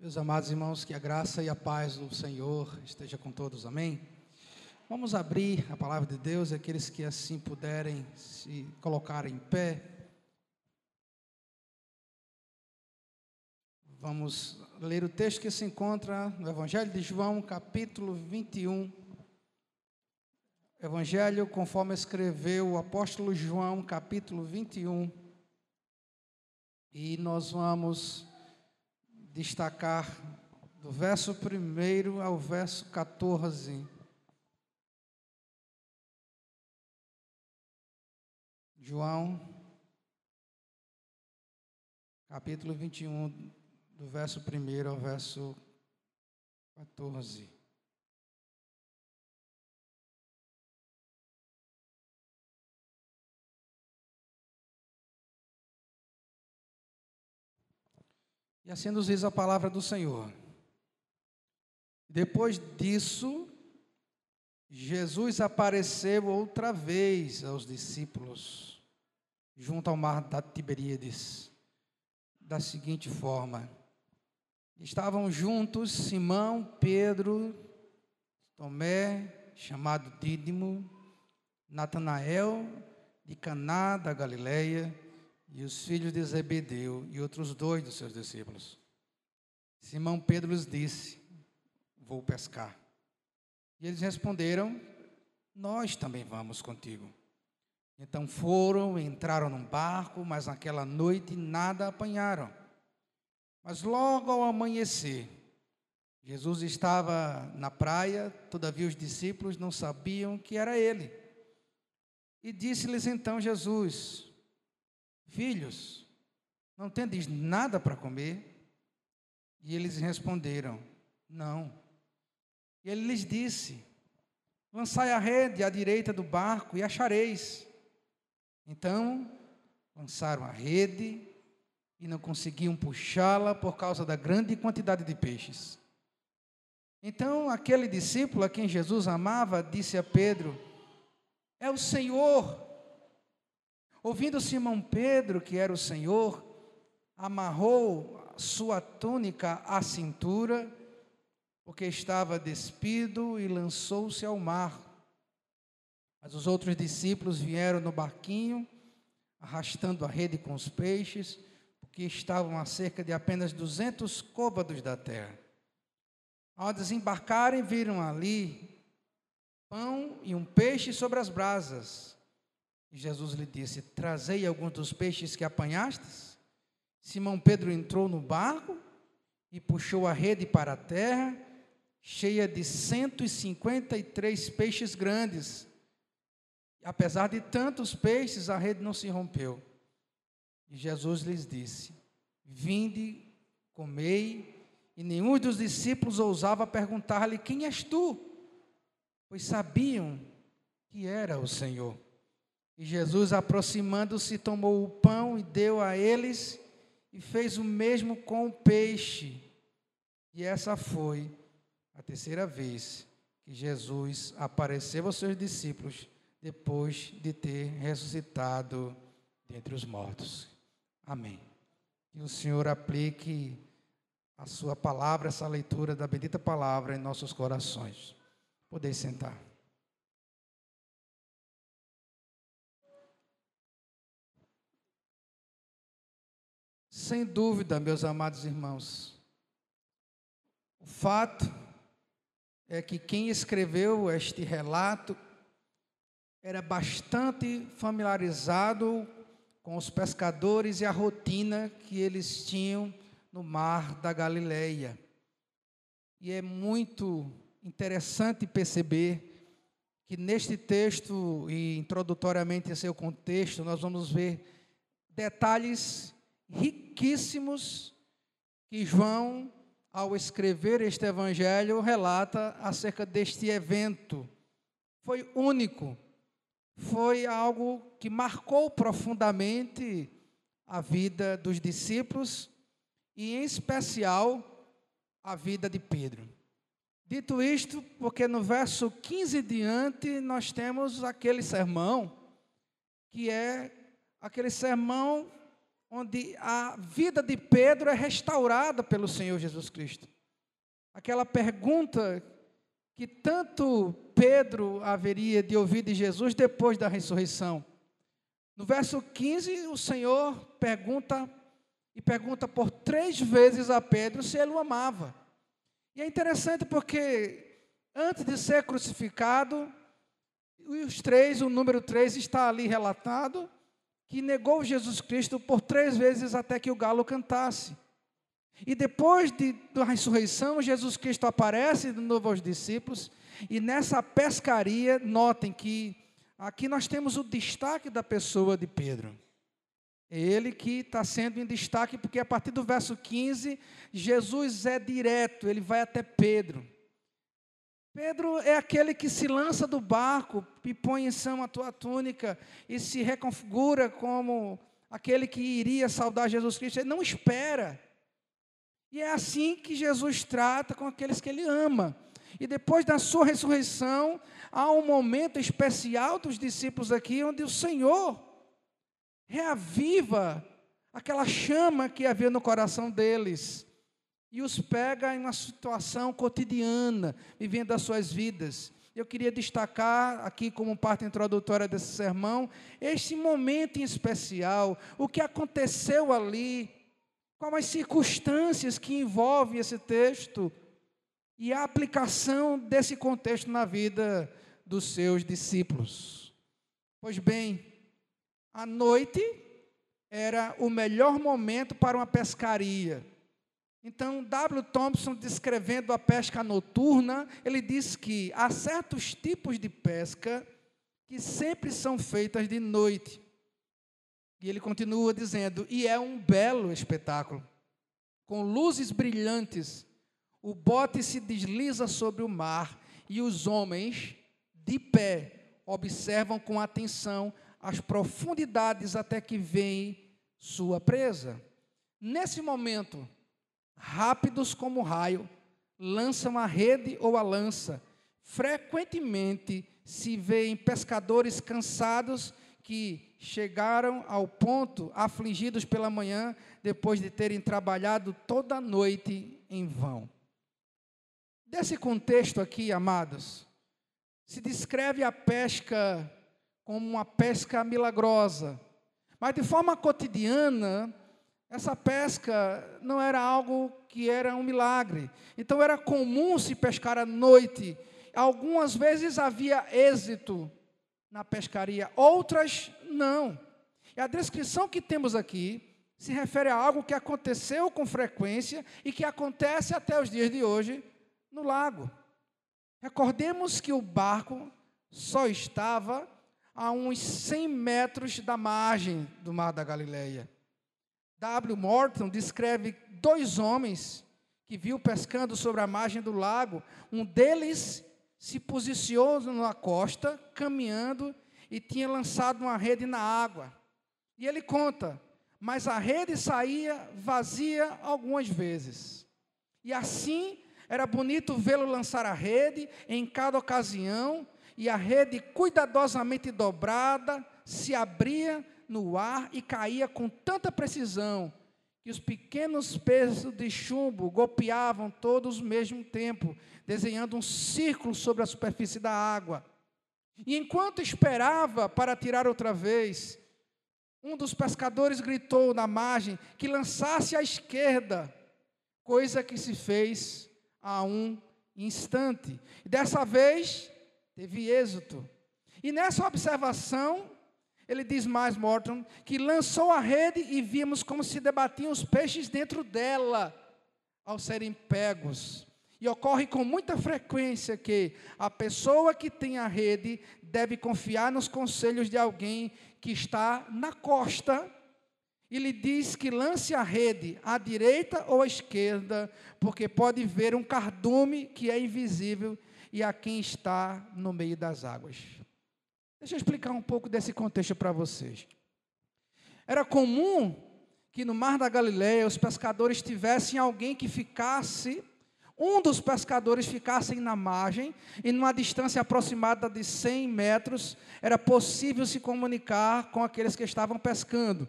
Meus amados irmãos, que a graça e a paz do Senhor esteja com todos, amém? Vamos abrir a palavra de Deus, aqueles que assim puderem se colocar em pé. Vamos ler o texto que se encontra no Evangelho de João, capítulo 21. Evangelho conforme escreveu o apóstolo João, capítulo 21. E nós vamos destacar do verso 1 ao verso 14. João, capítulo 21, do verso 1 ao verso 14. E assim nos diz a palavra do Senhor. Depois disso, Jesus apareceu outra vez aos discípulos, junto ao mar da Tiberíades, da seguinte forma: estavam juntos Simão, Pedro, Tomé, chamado Dídimo, Natanael, de Caná da Galileia, e os filhos de Zebedeu e outros dois dos seus discípulos. Simão Pedro lhes disse: Vou pescar. E eles responderam: Nós também vamos contigo. Então foram, entraram num barco, mas naquela noite nada apanharam. Mas logo ao amanhecer, Jesus estava na praia, todavia os discípulos não sabiam que era ele. E disse-lhes então Jesus: Filhos, não tendes nada para comer? E eles responderam: Não. E ele lhes disse: Lançai a rede à direita do barco e achareis. Então, lançaram a rede e não conseguiam puxá-la por causa da grande quantidade de peixes. Então, aquele discípulo a quem Jesus amava disse a Pedro: É o Senhor. Ouvindo Simão Pedro que era o Senhor, amarrou sua túnica à cintura, porque estava despido, e lançou-se ao mar. Mas os outros discípulos vieram no barquinho, arrastando a rede com os peixes, porque estavam a cerca de apenas duzentos côvados da terra. Ao desembarcarem, viram ali pão e um peixe sobre as brasas. E Jesus lhe disse: Trazei alguns dos peixes que apanhastes. Simão Pedro entrou no barco e puxou a rede para a terra, cheia de 153 peixes grandes. Apesar de tantos peixes, a rede não se rompeu. E Jesus lhes disse: Vinde, comei. E nenhum dos discípulos ousava perguntar-lhe: Quem és tu? Pois sabiam que era o Senhor. E Jesus, aproximando-se, tomou o pão e deu a eles, e fez o mesmo com o peixe. E essa foi a terceira vez que Jesus apareceu aos seus discípulos depois de ter ressuscitado dentre os mortos. Amém. Que o Senhor aplique a sua palavra, essa leitura da bendita palavra em nossos corações. Podeis sentar. Sem dúvida, meus amados irmãos, o fato é que quem escreveu este relato era bastante familiarizado com os pescadores e a rotina que eles tinham no mar da Galileia. E é muito interessante perceber que neste texto e introdutoriamente em seu contexto, nós vamos ver detalhes riquíssimos que João, ao escrever este evangelho, relata acerca deste evento. Foi único, foi algo que marcou profundamente a vida dos discípulos e, em especial, a vida de Pedro. Dito isto, porque no verso 15 diante nós temos aquele sermão, que é aquele sermão onde a vida de Pedro é restaurada pelo Senhor Jesus Cristo. Aquela pergunta que tanto Pedro haveria de ouvir de Jesus depois da ressurreição. No verso 15, o Senhor pergunta e pergunta por três vezes a Pedro se ele o amava. E é interessante porque antes de ser crucificado, os três, o número três está ali relatado, que negou Jesus Cristo por três vezes até que o galo cantasse. E depois de, da ressurreição, Jesus Cristo aparece de novo aos discípulos, e nessa pescaria, notem que aqui nós temos o destaque da pessoa de Pedro. É ele que está sendo em destaque, porque a partir do verso 15, Jesus é direto, ele vai até Pedro. Pedro é aquele que se lança do barco e põe em cima a tua túnica e se reconfigura como aquele que iria saudar Jesus Cristo. Ele não espera. E é assim que Jesus trata com aqueles que ele ama. E depois da sua ressurreição, há um momento especial dos discípulos aqui, onde o Senhor reaviva aquela chama que havia no coração deles e os pega em uma situação cotidiana, vivendo as suas vidas. Eu queria destacar aqui, como parte introdutória desse sermão, este momento em especial, o que aconteceu ali, quais as circunstâncias que envolvem esse texto e a aplicação desse contexto na vida dos seus discípulos. Pois bem, a noite era o melhor momento para uma pescaria. Então, W. Thompson, descrevendo a pesca noturna, ele diz que há certos tipos de pesca que sempre são feitas de noite. E ele continua dizendo: e é um belo espetáculo. Com luzes brilhantes, o bote se desliza sobre o mar e os homens, de pé, observam com atenção as profundidades até que vem sua presa. Nesse momento, rápidos como raio, lançam a rede ou a lança. Frequentemente se vêem pescadores cansados que chegaram ao ponto, afligidos pela manhã, depois de terem trabalhado toda a noite em vão. Desse contexto aqui, amados, se descreve a pesca como uma pesca milagrosa. Mas de forma cotidiana, essa pesca não era algo que era um milagre. Então era comum se pescar à noite. Algumas vezes havia êxito na pescaria, outras não. E a descrição que temos aqui se refere a algo que aconteceu com frequência e que acontece até os dias de hoje no lago. Recordemos que o barco só estava a uns 100 metros da margem do Mar da Galileia. W. Morton descreve dois homens que viu pescando sobre a margem do lago. Um deles se posicionou na costa, caminhando, e tinha lançado uma rede na água. E ele conta, mas a rede saía vazia algumas vezes. E assim era bonito vê-lo lançar a rede em cada ocasião, e a rede cuidadosamente dobrada se abria no ar e caía com tanta precisão que os pequenos pesos de chumbo golpeavam todos ao mesmo tempo, desenhando um círculo sobre a superfície da água. E enquanto esperava para tirar outra vez, um dos pescadores gritou na margem que lançasse à esquerda, coisa que se fez a um instante. E dessa vez teve êxito. E nessa observação, ele diz mais, Morton, que lançou a rede e vimos como se debatiam os peixes dentro dela ao serem pegos. E ocorre com muita frequência que a pessoa que tem a rede deve confiar nos conselhos de alguém que está na costa e lhe diz que lance a rede à direita ou à esquerda, porque pode ver um cardume que é invisível e a quem está no meio das águas. Deixa eu explicar um pouco desse contexto para vocês. Era comum que no mar da Galileia os pescadores tivessem alguém que ficasse, um dos pescadores ficassem na margem, e numa distância aproximada de 100 metros, era possível se comunicar com aqueles que estavam pescando.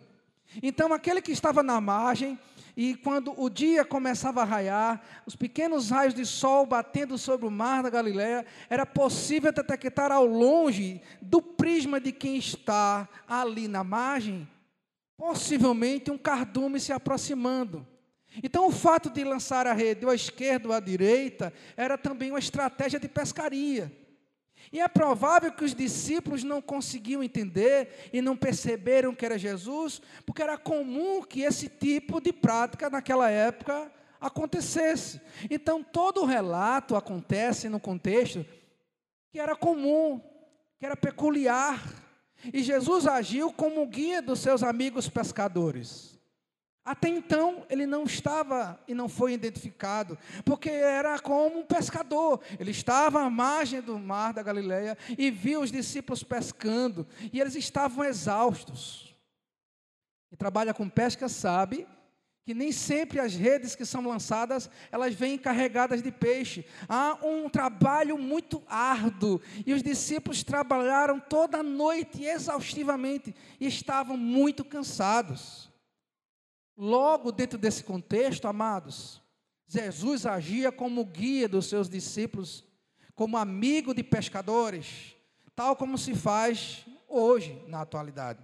Então, aquele que estava na margem, e quando o dia começava a raiar, os pequenos raios de sol batendo sobre o mar da Galiléia, era possível detectar ao longe, do prisma de quem está ali na margem, possivelmente um cardume se aproximando. Então, o fato de lançar a rede ou à esquerda ou à direita era também uma estratégia de pescaria. E é provável que os discípulos não conseguiam entender e não perceberam que era Jesus, porque era comum que esse tipo de prática naquela época acontecesse. Então, todo o relato acontece no contexto que era comum, que era peculiar. E Jesus agiu como guia dos seus amigos pescadores. Até então ele não estava e não foi identificado, porque era como um pescador. Ele estava à margem do mar da Galileia e viu os discípulos pescando, e eles estavam exaustos. E trabalha com pesca sabe que nem sempre as redes que são lançadas, elas vêm carregadas de peixe. Há um trabalho muito árduo, e os discípulos trabalharam toda a noite exaustivamente e estavam muito cansados. Logo, dentro desse contexto, amados, Jesus agia como guia dos seus discípulos, como amigo de pescadores, tal como se faz hoje, na atualidade.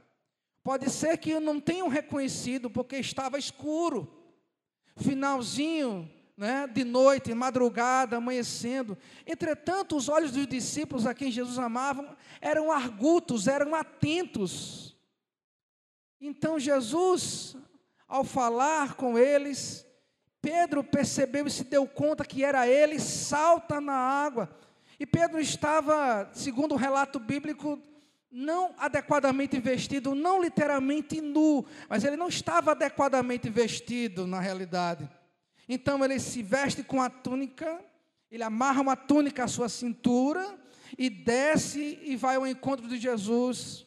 Pode ser que não tenham reconhecido porque estava escuro, finalzinho né, de noite, madrugada, amanhecendo. Entretanto, os olhos dos discípulos a quem Jesus amava eram argutos, eram atentos. Então Jesus ao falar com eles, Pedro percebeu e se deu conta que era ele, salta na água. E Pedro estava, segundo o relato bíblico, não adequadamente vestido, não literalmente nu, mas ele não estava adequadamente vestido na realidade. Então ele se veste com a túnica, ele amarra uma túnica à sua cintura e desce e vai ao encontro de Jesus.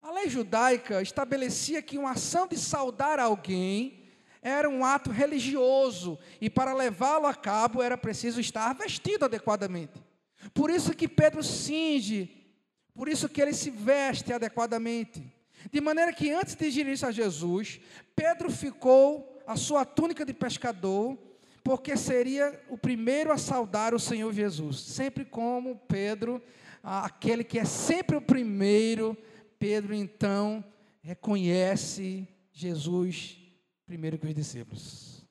A lei judaica estabelecia que uma ação de saudar alguém era um ato religioso e para levá-lo a cabo era preciso estar vestido adequadamente. Por isso que Pedro cinge, por isso que ele se veste adequadamente. De maneira que antes de dirigir-se a Jesus, Pedro ficou a sua túnica de pescador, porque seria o primeiro a saudar o Senhor Jesus. Sempre como Pedro, aquele que é sempre o primeiro Pedro então reconhece Jesus primeiro que os discípulos.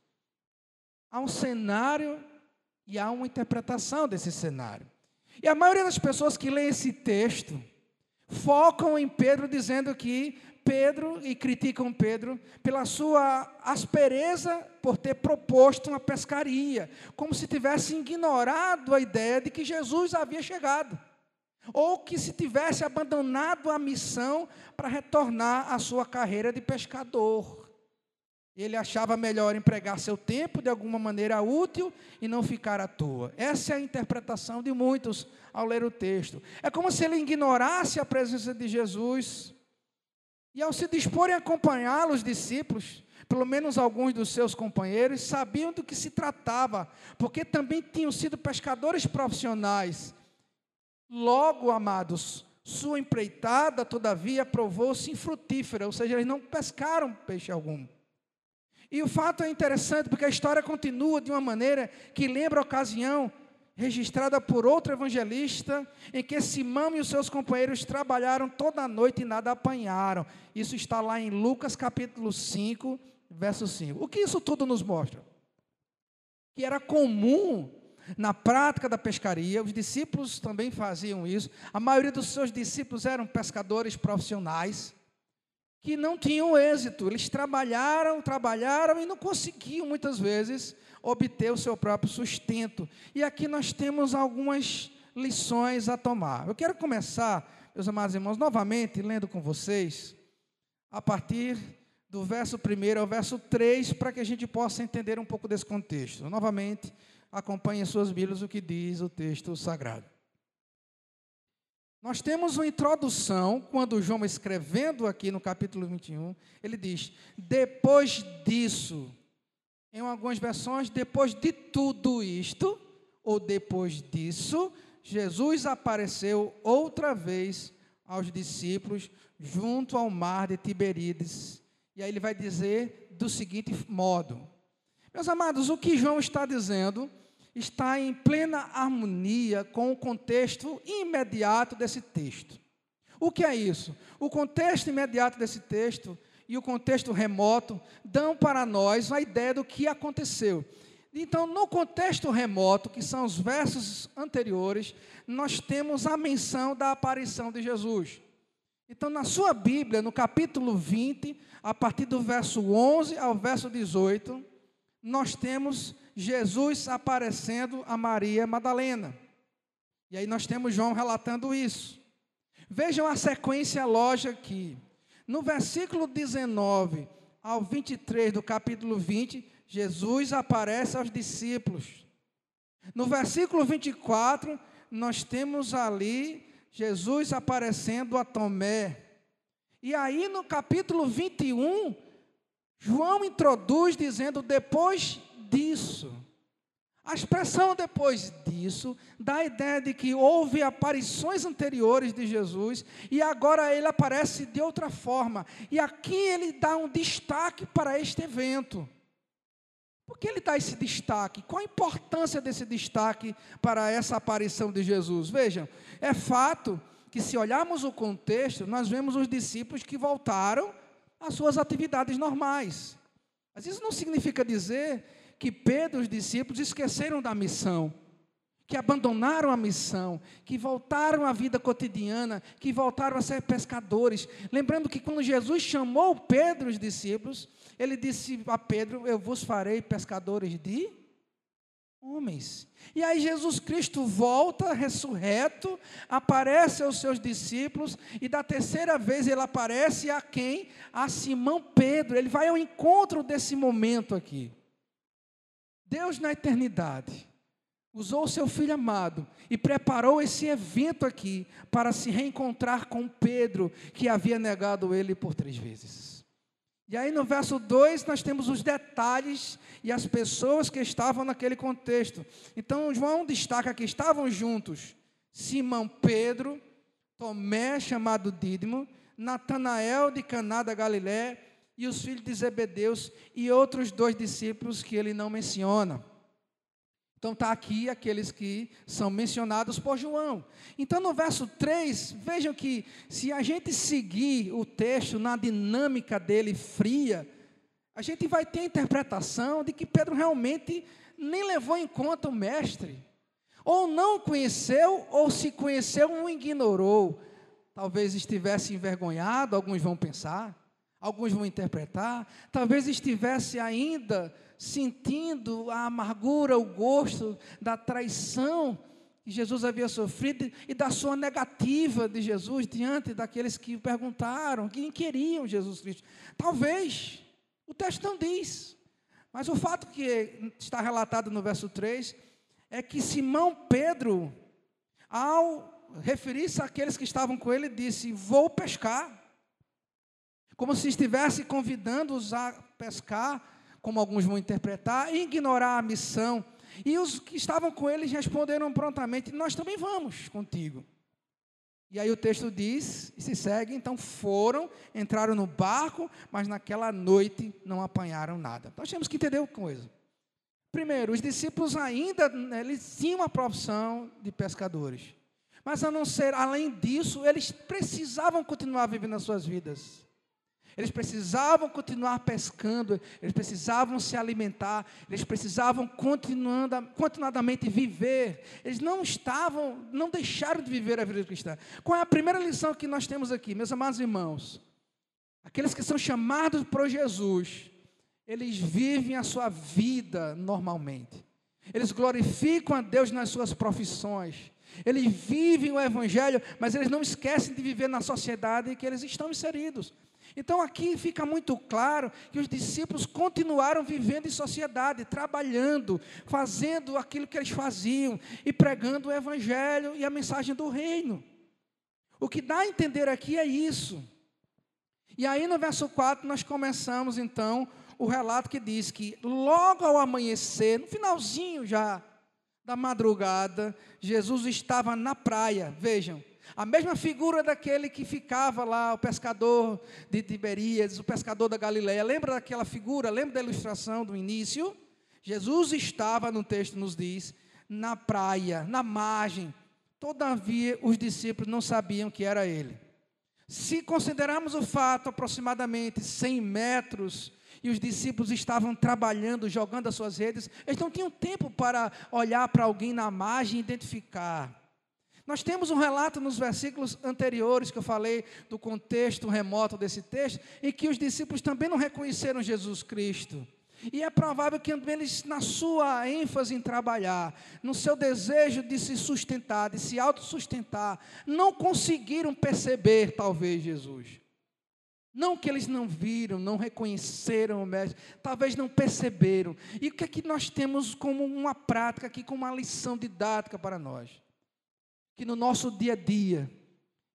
Há um cenário e há uma interpretação desse cenário. E a maioria das pessoas que lêem esse texto focam em Pedro dizendo que Pedro e criticam Pedro pela sua aspereza por ter proposto uma pescaria, como se tivesse ignorado a ideia de que Jesus havia chegado ou que se tivesse abandonado a missão para retornar à sua carreira de pescador. Ele achava melhor empregar seu tempo de alguma maneira útil e não ficar à toa. Essa é a interpretação de muitos ao ler o texto. É como se ele ignorasse a presença de Jesus. E ao se disporem a acompanhá-lo, os discípulos, pelo menos alguns dos seus companheiros, sabiam do que se tratava, porque também tinham sido pescadores profissionais Logo, amados, sua empreitada, todavia, provou-se infrutífera, ou seja, eles não pescaram peixe algum. E o fato é interessante porque a história continua de uma maneira que lembra a ocasião registrada por outro evangelista, em que Simão e os seus companheiros trabalharam toda a noite e nada apanharam. Isso está lá em Lucas capítulo 5, verso 5. O que isso tudo nos mostra? Que era comum na prática da pescaria, os discípulos também faziam isso. A maioria dos seus discípulos eram pescadores profissionais que não tinham êxito. Eles trabalharam, trabalharam e não conseguiam muitas vezes obter o seu próprio sustento. E aqui nós temos algumas lições a tomar. Eu quero começar, meus amados irmãos, novamente lendo com vocês a partir do verso 1 ao verso 3, para que a gente possa entender um pouco desse contexto. Novamente, acompanhe suas Bíblias o que diz o texto sagrado. Nós temos uma introdução, quando João escrevendo aqui no capítulo 21, ele diz: depois disso, em algumas versões, depois de tudo isto, ou depois disso, Jesus apareceu outra vez aos discípulos junto ao mar de Tiberíades, E aí ele vai dizer do seguinte modo: Meus amados, o que João está dizendo está em plena harmonia com o contexto imediato desse texto. O que é isso? O contexto imediato desse texto e o contexto remoto dão para nós a ideia do que aconteceu. Então, no contexto remoto, que são os versos anteriores, nós temos a menção da aparição de Jesus. Então, na sua Bíblia, no capítulo 20, a partir do verso 11 ao verso 18, nós temos Jesus aparecendo a Maria Madalena. E aí nós temos João relatando isso. Vejam a sequência lógica aqui. No versículo 19 ao 23 do capítulo 20, Jesus aparece aos discípulos. No versículo 24, nós temos ali Jesus aparecendo a Tomé. E aí no capítulo 21, João introduz dizendo: depois disso. A expressão depois disso dá a ideia de que houve aparições anteriores de Jesus e agora ele aparece de outra forma. E aqui ele dá um destaque para este evento. Por que ele dá esse destaque? Qual a importância desse destaque para essa aparição de Jesus? Vejam, é fato que, se olharmos o contexto, nós vemos os discípulos que voltaram às suas atividades normais. Mas isso não significa dizer que Pedro e os discípulos esqueceram da missão, que abandonaram a missão, que voltaram à vida cotidiana, que voltaram a ser pescadores. Lembrando que quando Jesus chamou Pedro e os discípulos, ele disse a Pedro: Eu vos farei pescadores de homens. E aí Jesus Cristo volta ressurreto, aparece aos seus discípulos, e da terceira vez ele aparece a quem? A Simão Pedro. Ele vai ao encontro desse momento aqui. Deus na eternidade usou o seu filho amado e preparou esse evento aqui para se reencontrar com Pedro, que havia negado ele por três vezes. E aí no verso 2 nós temos os detalhes e as pessoas que estavam naquele contexto. Então João destaca que estavam juntos Simão Pedro, Tomé, chamado Dídimo, Natanael de Caná da Galiléia e os filhos de Zebedeus e outros dois discípulos que ele não menciona. Então está aqui aqueles que são mencionados por João. Então no verso 3, vejam que se a gente seguir o texto na dinâmica dele fria, a gente vai ter a interpretação de que Pedro realmente nem levou em conta o mestre. Ou não conheceu, ou se conheceu, o ignorou. Talvez estivesse envergonhado, alguns vão pensar, alguns vão interpretar, talvez estivesse ainda sentindo a amargura, o gosto da traição que Jesus havia sofrido e da sua negativa de Jesus diante daqueles que perguntaram, que queriam Jesus Cristo. Talvez, o texto não diz, mas o fato que está relatado no verso 3 é que Simão Pedro, ao referir-se àqueles que estavam com ele, disse: Vou pescar. Como se estivesse convidando-os a pescar como alguns vão interpretar, ignorar a missão. E os que estavam com eles responderam prontamente: Nós também vamos contigo. E aí o texto diz, e se segue, então foram, entraram no barco, mas naquela noite não apanharam nada. Nós temos que entender uma coisa. Primeiro, os discípulos ainda, né, eles tinham a profissão de pescadores. Mas a não ser, além disso, eles precisavam continuar vivendo as suas vidas. Eles precisavam continuar pescando, eles precisavam se alimentar, eles precisavam continuadamente viver. Eles não estavam, não deixaram de viver a vida cristã. Qual é a primeira lição que nós temos aqui, meus amados irmãos? Aqueles que são chamados por Jesus, eles vivem a sua vida normalmente. Eles glorificam a Deus nas suas profissões. Eles vivem o Evangelho, mas eles não esquecem de viver na sociedade em que eles estão inseridos. Então aqui fica muito claro que os discípulos continuaram vivendo em sociedade, trabalhando, fazendo aquilo que eles faziam e pregando o evangelho e a mensagem do reino. O que dá a entender aqui é isso. E aí no verso 4 nós começamos então o relato que diz que logo ao amanhecer, no finalzinho já da madrugada, Jesus estava na praia. Vejam, A mesma figura daquele que ficava lá, o pescador de Tiberíades, o pescador da Galileia. Lembra daquela figura? Lembra da ilustração do início? Jesus estava, no texto nos diz, na praia, na margem. Todavia, os discípulos não sabiam que era ele. Se considerarmos o fato, aproximadamente 100 metros, e os discípulos estavam trabalhando, jogando as suas redes, eles não tinham tempo para olhar para alguém na margem e identificar. Nós temos um relato nos versículos anteriores que eu falei do contexto remoto desse texto, em que os discípulos também não reconheceram Jesus Cristo. E é provável que eles, na sua ênfase em trabalhar, no seu desejo de se sustentar, de se autossustentar, não conseguiram perceber, talvez, Jesus. Não que eles não viram, não reconheceram o Mestre, talvez não perceberam. E o que é que nós temos como uma prática aqui, como uma lição didática para nós? Que no nosso dia a dia,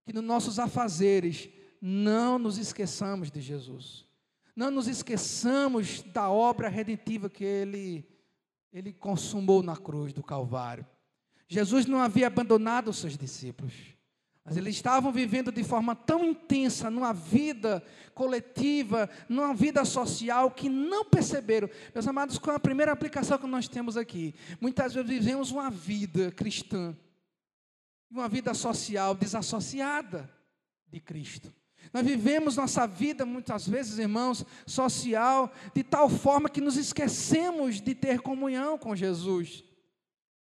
que nos nossos afazeres, não nos esqueçamos de Jesus. Não nos esqueçamos da obra redentiva que ele, ele consumou na cruz do Calvário. Jesus não havia abandonado os seus discípulos, mas eles estavam vivendo de forma tão intensa, numa vida coletiva, numa vida social, que não perceberam. Meus amados, qual é a primeira aplicação que nós temos aqui? Muitas vezes vivemos uma vida cristã, uma vida social desassociada de Cristo. Nós vivemos nossa vida, muitas vezes, irmãos, social, de tal forma que nos esquecemos de ter comunhão com Jesus.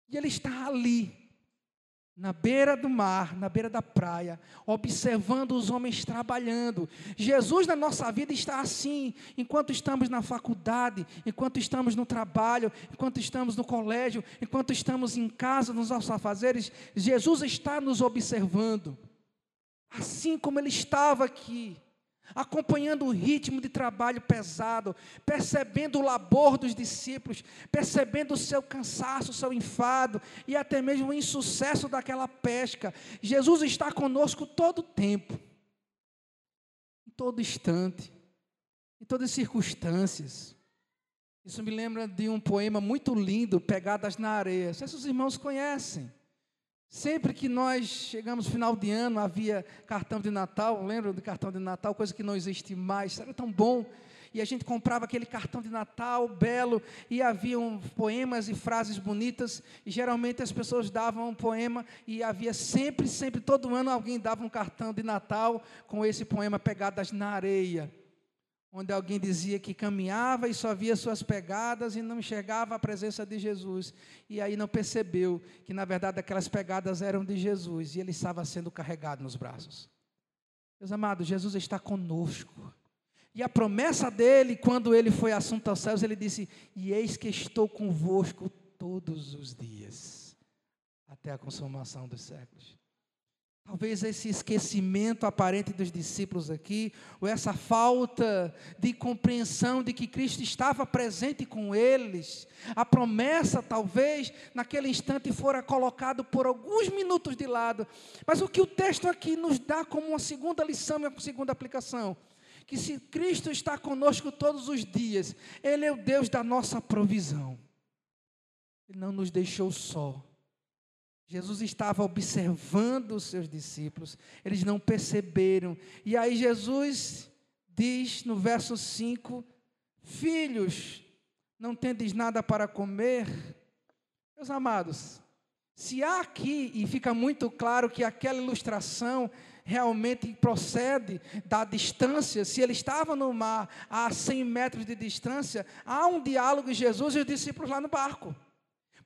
E Ele está ali, na beira do mar, na beira da praia, observando os homens trabalhando. Jesus na nossa vida está assim, enquanto estamos na faculdade, enquanto estamos no trabalho, enquanto estamos no colégio, enquanto estamos em casa, nos nossos afazeres, Jesus está nos observando. Assim como ele estava aqui, acompanhando o ritmo de trabalho pesado, percebendo o labor dos discípulos, percebendo o seu cansaço, o seu enfado e até mesmo o insucesso daquela pesca. Jesus está conosco todo o tempo, em todo instante, em todas as circunstâncias. Isso me lembra de um poema muito lindo, Pegadas na Areia. Não se os irmãos conhecem. Sempre que nós chegamos final de ano, havia cartão de Natal, lembra do cartão de Natal, coisa que não existe mais, era tão bom. E a gente comprava aquele cartão de Natal belo, e haviam poemas e frases bonitas, e geralmente as pessoas davam um poema, e havia sempre, sempre, todo ano alguém dava um cartão de Natal com esse poema Pegadas na Areia onde alguém dizia que caminhava e só via suas pegadas e não enxergava a presença de Jesus. E aí não percebeu que, na verdade, aquelas pegadas eram de Jesus e ele estava sendo carregado nos braços. Meus amados, Jesus está conosco. E a promessa dele, quando ele foi assunto aos céus, ele disse: E eis que estou convosco todos os dias, até a consumação dos séculos. Talvez esse esquecimento aparente dos discípulos aqui, ou essa falta de compreensão de que Cristo estava presente com eles, a promessa talvez naquele instante fora colocado por alguns minutos de lado. Mas o que o texto aqui nos dá como uma segunda lição uma segunda aplicação, que se Cristo está conosco todos os dias, ele é o Deus da nossa provisão. Ele não nos deixou só. Jesus estava observando os seus discípulos, eles não perceberam. E aí Jesus diz no verso 5: Filhos, não tendes nada para comer? Meus amados, se há aqui, e fica muito claro que aquela ilustração realmente procede da distância, se ele estava no mar a 100 metros de distância, há um diálogo de Jesus e os discípulos lá no barco.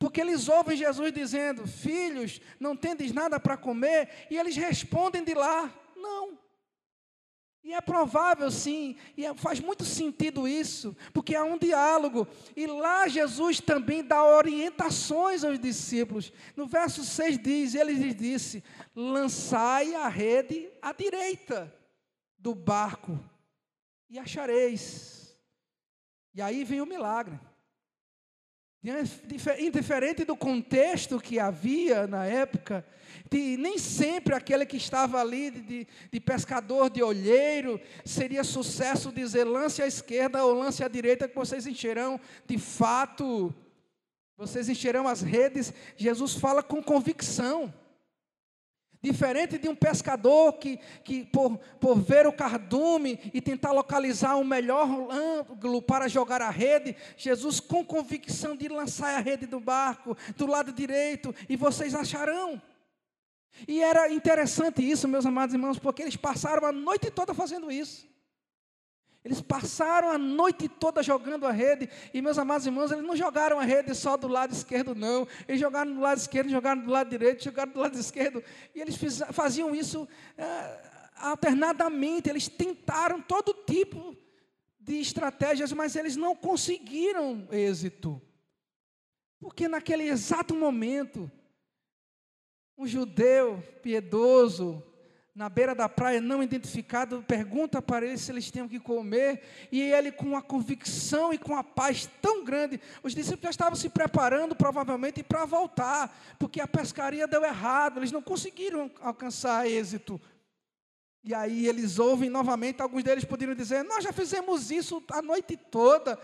Porque eles ouvem Jesus dizendo: Filhos, não tendes nada para comer? E eles respondem de lá: Não. E é provável sim, e é, faz muito sentido isso, porque há um diálogo. E lá Jesus também dá orientações aos discípulos. No verso 6 diz: Ele lhes disse: Lançai a rede à direita do barco e achareis. E aí vem o milagre. Indiferente do contexto que havia na época, de, nem sempre aquele que estava ali de, de, pescador de olheiro seria sucesso dizer lance à esquerda ou lance à direita, que vocês encherão de fato, vocês encherão as redes. Jesus fala com convicção. Diferente de um pescador que, que por, por ver o cardume e tentar localizar o melhor ângulo para jogar a rede, Jesus, com convicção de lançar a rede do barco do lado direito, e vocês acharão. E era interessante isso, meus amados irmãos, porque eles passaram a noite toda fazendo isso. Eles passaram a noite toda jogando a rede, e meus amados irmãos, eles não jogaram a rede só do lado esquerdo, não. Eles jogaram do lado esquerdo, jogaram do lado direito, jogaram do lado esquerdo, e eles faziam isso é, alternadamente. Eles tentaram todo tipo de estratégias, mas eles não conseguiram êxito. Porque naquele exato momento, um judeu piedoso, na beira da praia, não identificado, pergunta para eles se eles tinham que comer, e ele, com a convicção e com a paz tão grande, os discípulos já estavam se preparando, provavelmente, para voltar, porque a pescaria deu errado, eles não conseguiram alcançar êxito. E aí eles ouvem novamente, alguns deles poderiam dizer: Nós já fizemos isso a noite toda,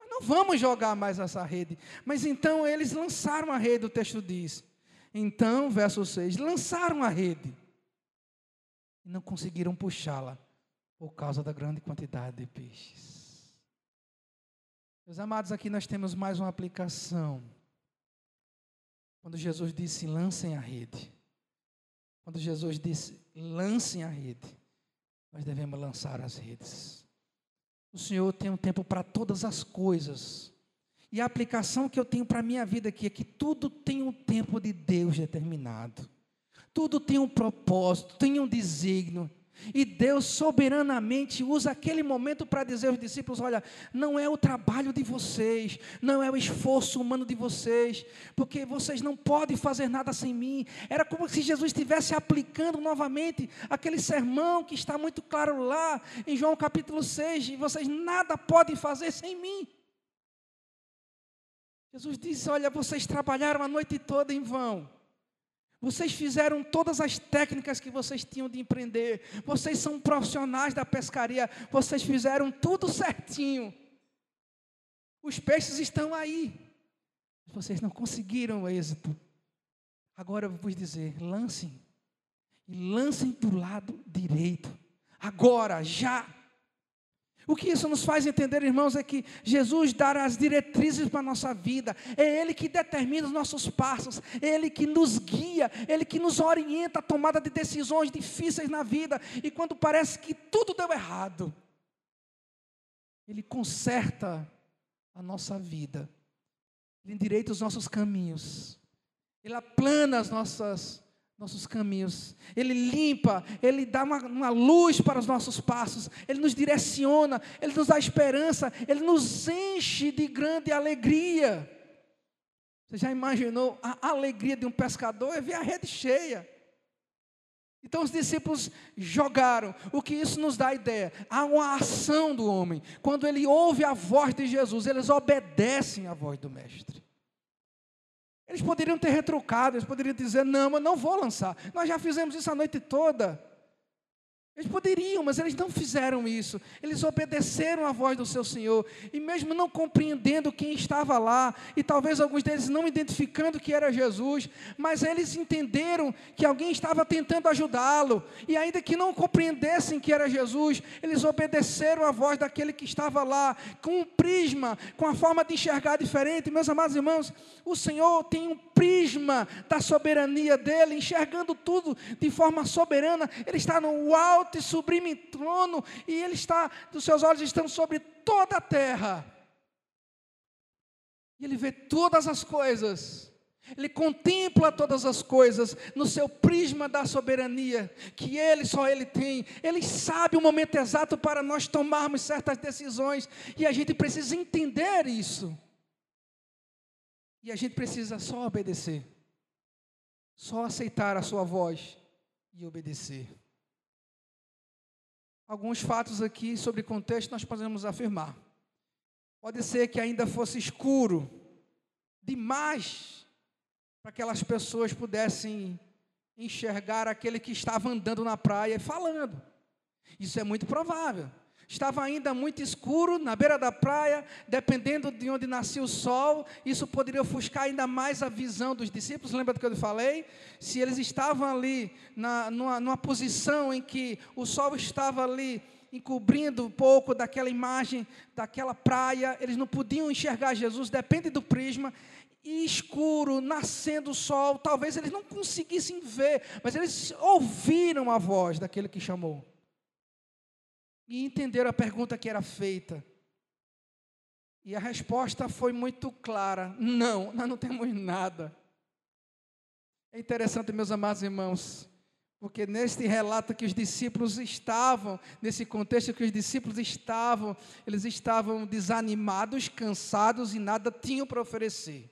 não vamos jogar mais essa rede. Mas então eles lançaram a rede, o texto diz. Então, verso 6, lançaram a rede e não conseguiram puxá-la por causa da grande quantidade de peixes. Meus amados, aqui nós temos mais uma aplicação. Quando Jesus disse: lancem a rede. Quando Jesus disse: lancem a rede, nós devemos lançar as redes. O Senhor tem um tempo para todas as coisas. E a aplicação que eu tenho para a minha vida aqui é que tudo tem um tempo de Deus determinado. Tudo tem um propósito, tem um desígnio. E Deus soberanamente usa aquele momento para dizer aos discípulos: olha, não é o trabalho de vocês, não é o esforço humano de vocês, porque vocês não podem fazer nada sem mim. Era como se Jesus estivesse aplicando novamente aquele sermão que está muito claro lá em João capítulo 6: e vocês nada podem fazer sem mim. Jesus disse: olha, vocês trabalharam a noite toda em vão. Vocês fizeram todas as técnicas que vocês tinham de empreender. Vocês são profissionais da pescaria. Vocês fizeram tudo certinho. Os peixes estão aí. Vocês não conseguiram êxito. Agora eu vou dizer: lancem. E lancem do lado direito. Agora, já. O que isso nos faz entender, irmãos, é que Jesus dará as diretrizes para a nossa vida, é Ele que determina os nossos passos, é Ele que nos guia, é Ele que nos orienta a tomada de decisões difíceis na vida, e quando parece que tudo deu errado, Ele conserta a nossa vida, Ele endireita os nossos caminhos, Ele aplana as nossas nossos caminhos. Ele limpa, Ele dá uma, uma, luz para os nossos passos, Ele nos direciona, Ele nos dá esperança, Ele nos enche de grande alegria. Você já imaginou a alegria de um pescador? É ver a rede cheia. Então os discípulos jogaram. O que isso nos dá a ideia? Há uma ação do homem. Quando ele ouve a voz de Jesus, eles obedecem à voz do Mestre. Eles poderiam ter retrucado, eles poderiam dizer: não, eu não vou lançar. Nós já fizemos isso a noite toda. Eles poderiam, mas eles não fizeram isso. Eles obedeceram à voz do seu Senhor. E mesmo não compreendendo quem estava lá, e talvez alguns deles não identificando que era Jesus, mas eles entenderam que alguém estava tentando ajudá-lo. E ainda que não compreendessem que era Jesus, eles obedeceram à voz daquele que estava lá, com um prisma, com a forma de enxergar diferente. Meus amados irmãos, o Senhor tem um prisma da soberania dele, enxergando tudo de forma soberana. Ele está no alto alto e sublime trono, e Ele está, os seus olhos estão sobre toda a terra. E Ele vê todas as coisas. Ele contempla todas as coisas no seu prisma da soberania, que Ele, só Ele tem. Ele sabe o momento exato para nós tomarmos certas decisões, e a gente precisa entender isso. E a gente precisa só obedecer, só aceitar a Sua voz e obedecer. Alguns fatos aqui sobre contexto nós podemos afirmar. Pode ser que ainda fosse escuro demais para que aquelas pessoas pudessem enxergar aquele que estava andando na praia e falando. Isso é muito provável. Estava ainda muito escuro na beira da praia, dependendo de onde nascia o sol, isso poderia ofuscar ainda mais a visão dos discípulos. Lembra do que eu falei? Se eles estavam ali na, numa, numa posição em que o sol estava ali encobrindo um pouco daquela imagem, daquela praia, eles não podiam enxergar Jesus, depende do prisma, e escuro, nascendo o sol, talvez eles não conseguissem ver, mas eles ouviram a voz daquele que chamou e entenderam a pergunta que era feita. E a resposta foi muito clara: não, nós não temos nada. É interessante, meus amados irmãos, porque neste relato que os discípulos estavam, nesse contexto que os discípulos estavam, eles estavam desanimados, cansados e nada tinham para oferecer.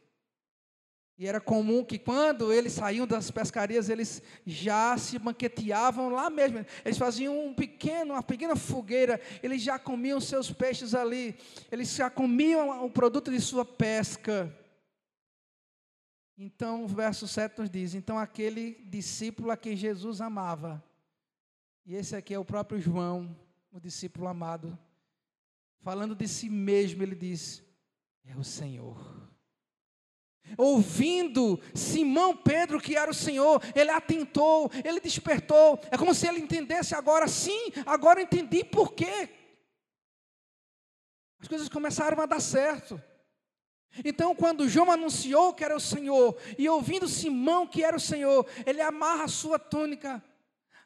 E era comum que quando eles saíam das pescarias, eles já se banqueteavam lá mesmo. Eles faziam um pequeno, uma pequena fogueira, eles já comiam seus peixes ali, eles já comiam o produto de sua pesca. Então, o verso 7 nos diz: Então, aquele discípulo a quem Jesus amava, e esse aqui é o próprio João, o discípulo amado, falando de si mesmo, ele diz: É o Senhor. Ouvindo Simão Pedro que era o Senhor, ele atentou, ele despertou. É como se ele entendesse agora, sim, agora entendi por quê. As coisas começaram a dar certo. Então, quando João anunciou que era o Senhor, e ouvindo Simão que era o Senhor, ele amarra a sua túnica,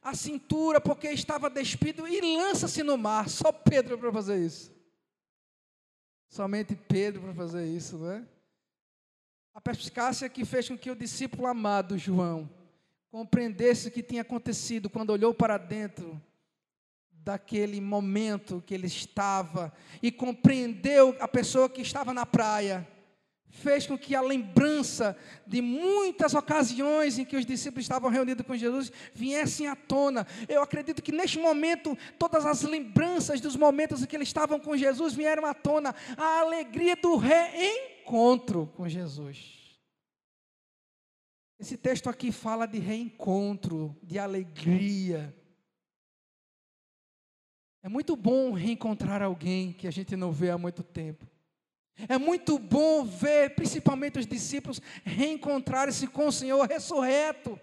a cintura, porque estava despido, e lança-se no mar. Só Pedro para fazer isso. Somente Pedro para fazer isso, não é? A perspicácia que fez com que o discípulo amado João compreendesse o que tinha acontecido quando olhou para dentro daquele momento que ele estava e compreendeu a pessoa que estava na praia fez com que a lembrança de muitas ocasiões em que os discípulos estavam reunidos com Jesus viessem à tona. Eu acredito que neste momento, todas as lembranças dos momentos em que eles estavam com Jesus vieram à tona. A alegria do reencontro com Jesus. Esse texto aqui fala de reencontro, de alegria. É muito bom reencontrar alguém que a gente não vê há muito tempo. É muito bom ver, principalmente os discípulos, reencontrarem-se com o Senhor ressurreto.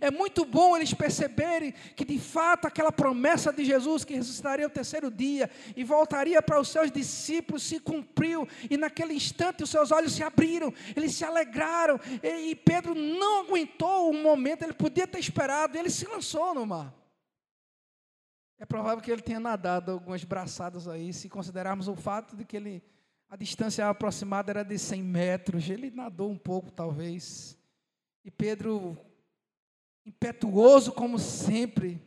É muito bom eles perceberem que de fato aquela promessa de Jesus que ressuscitaria o terceiro dia e voltaria para os seus discípulos se cumpriu, e naquele instante os seus olhos se abriram, eles se alegraram, e, e Pedro não aguentou o momento, ele podia ter esperado, ele se lançou no mar. É provável que ele tenha nadado algumas braçadas aí, se considerarmos o fato de que ele a distância aproximada era de 100 metros. Ele nadou um pouco, talvez. E Pedro, impetuoso como sempre,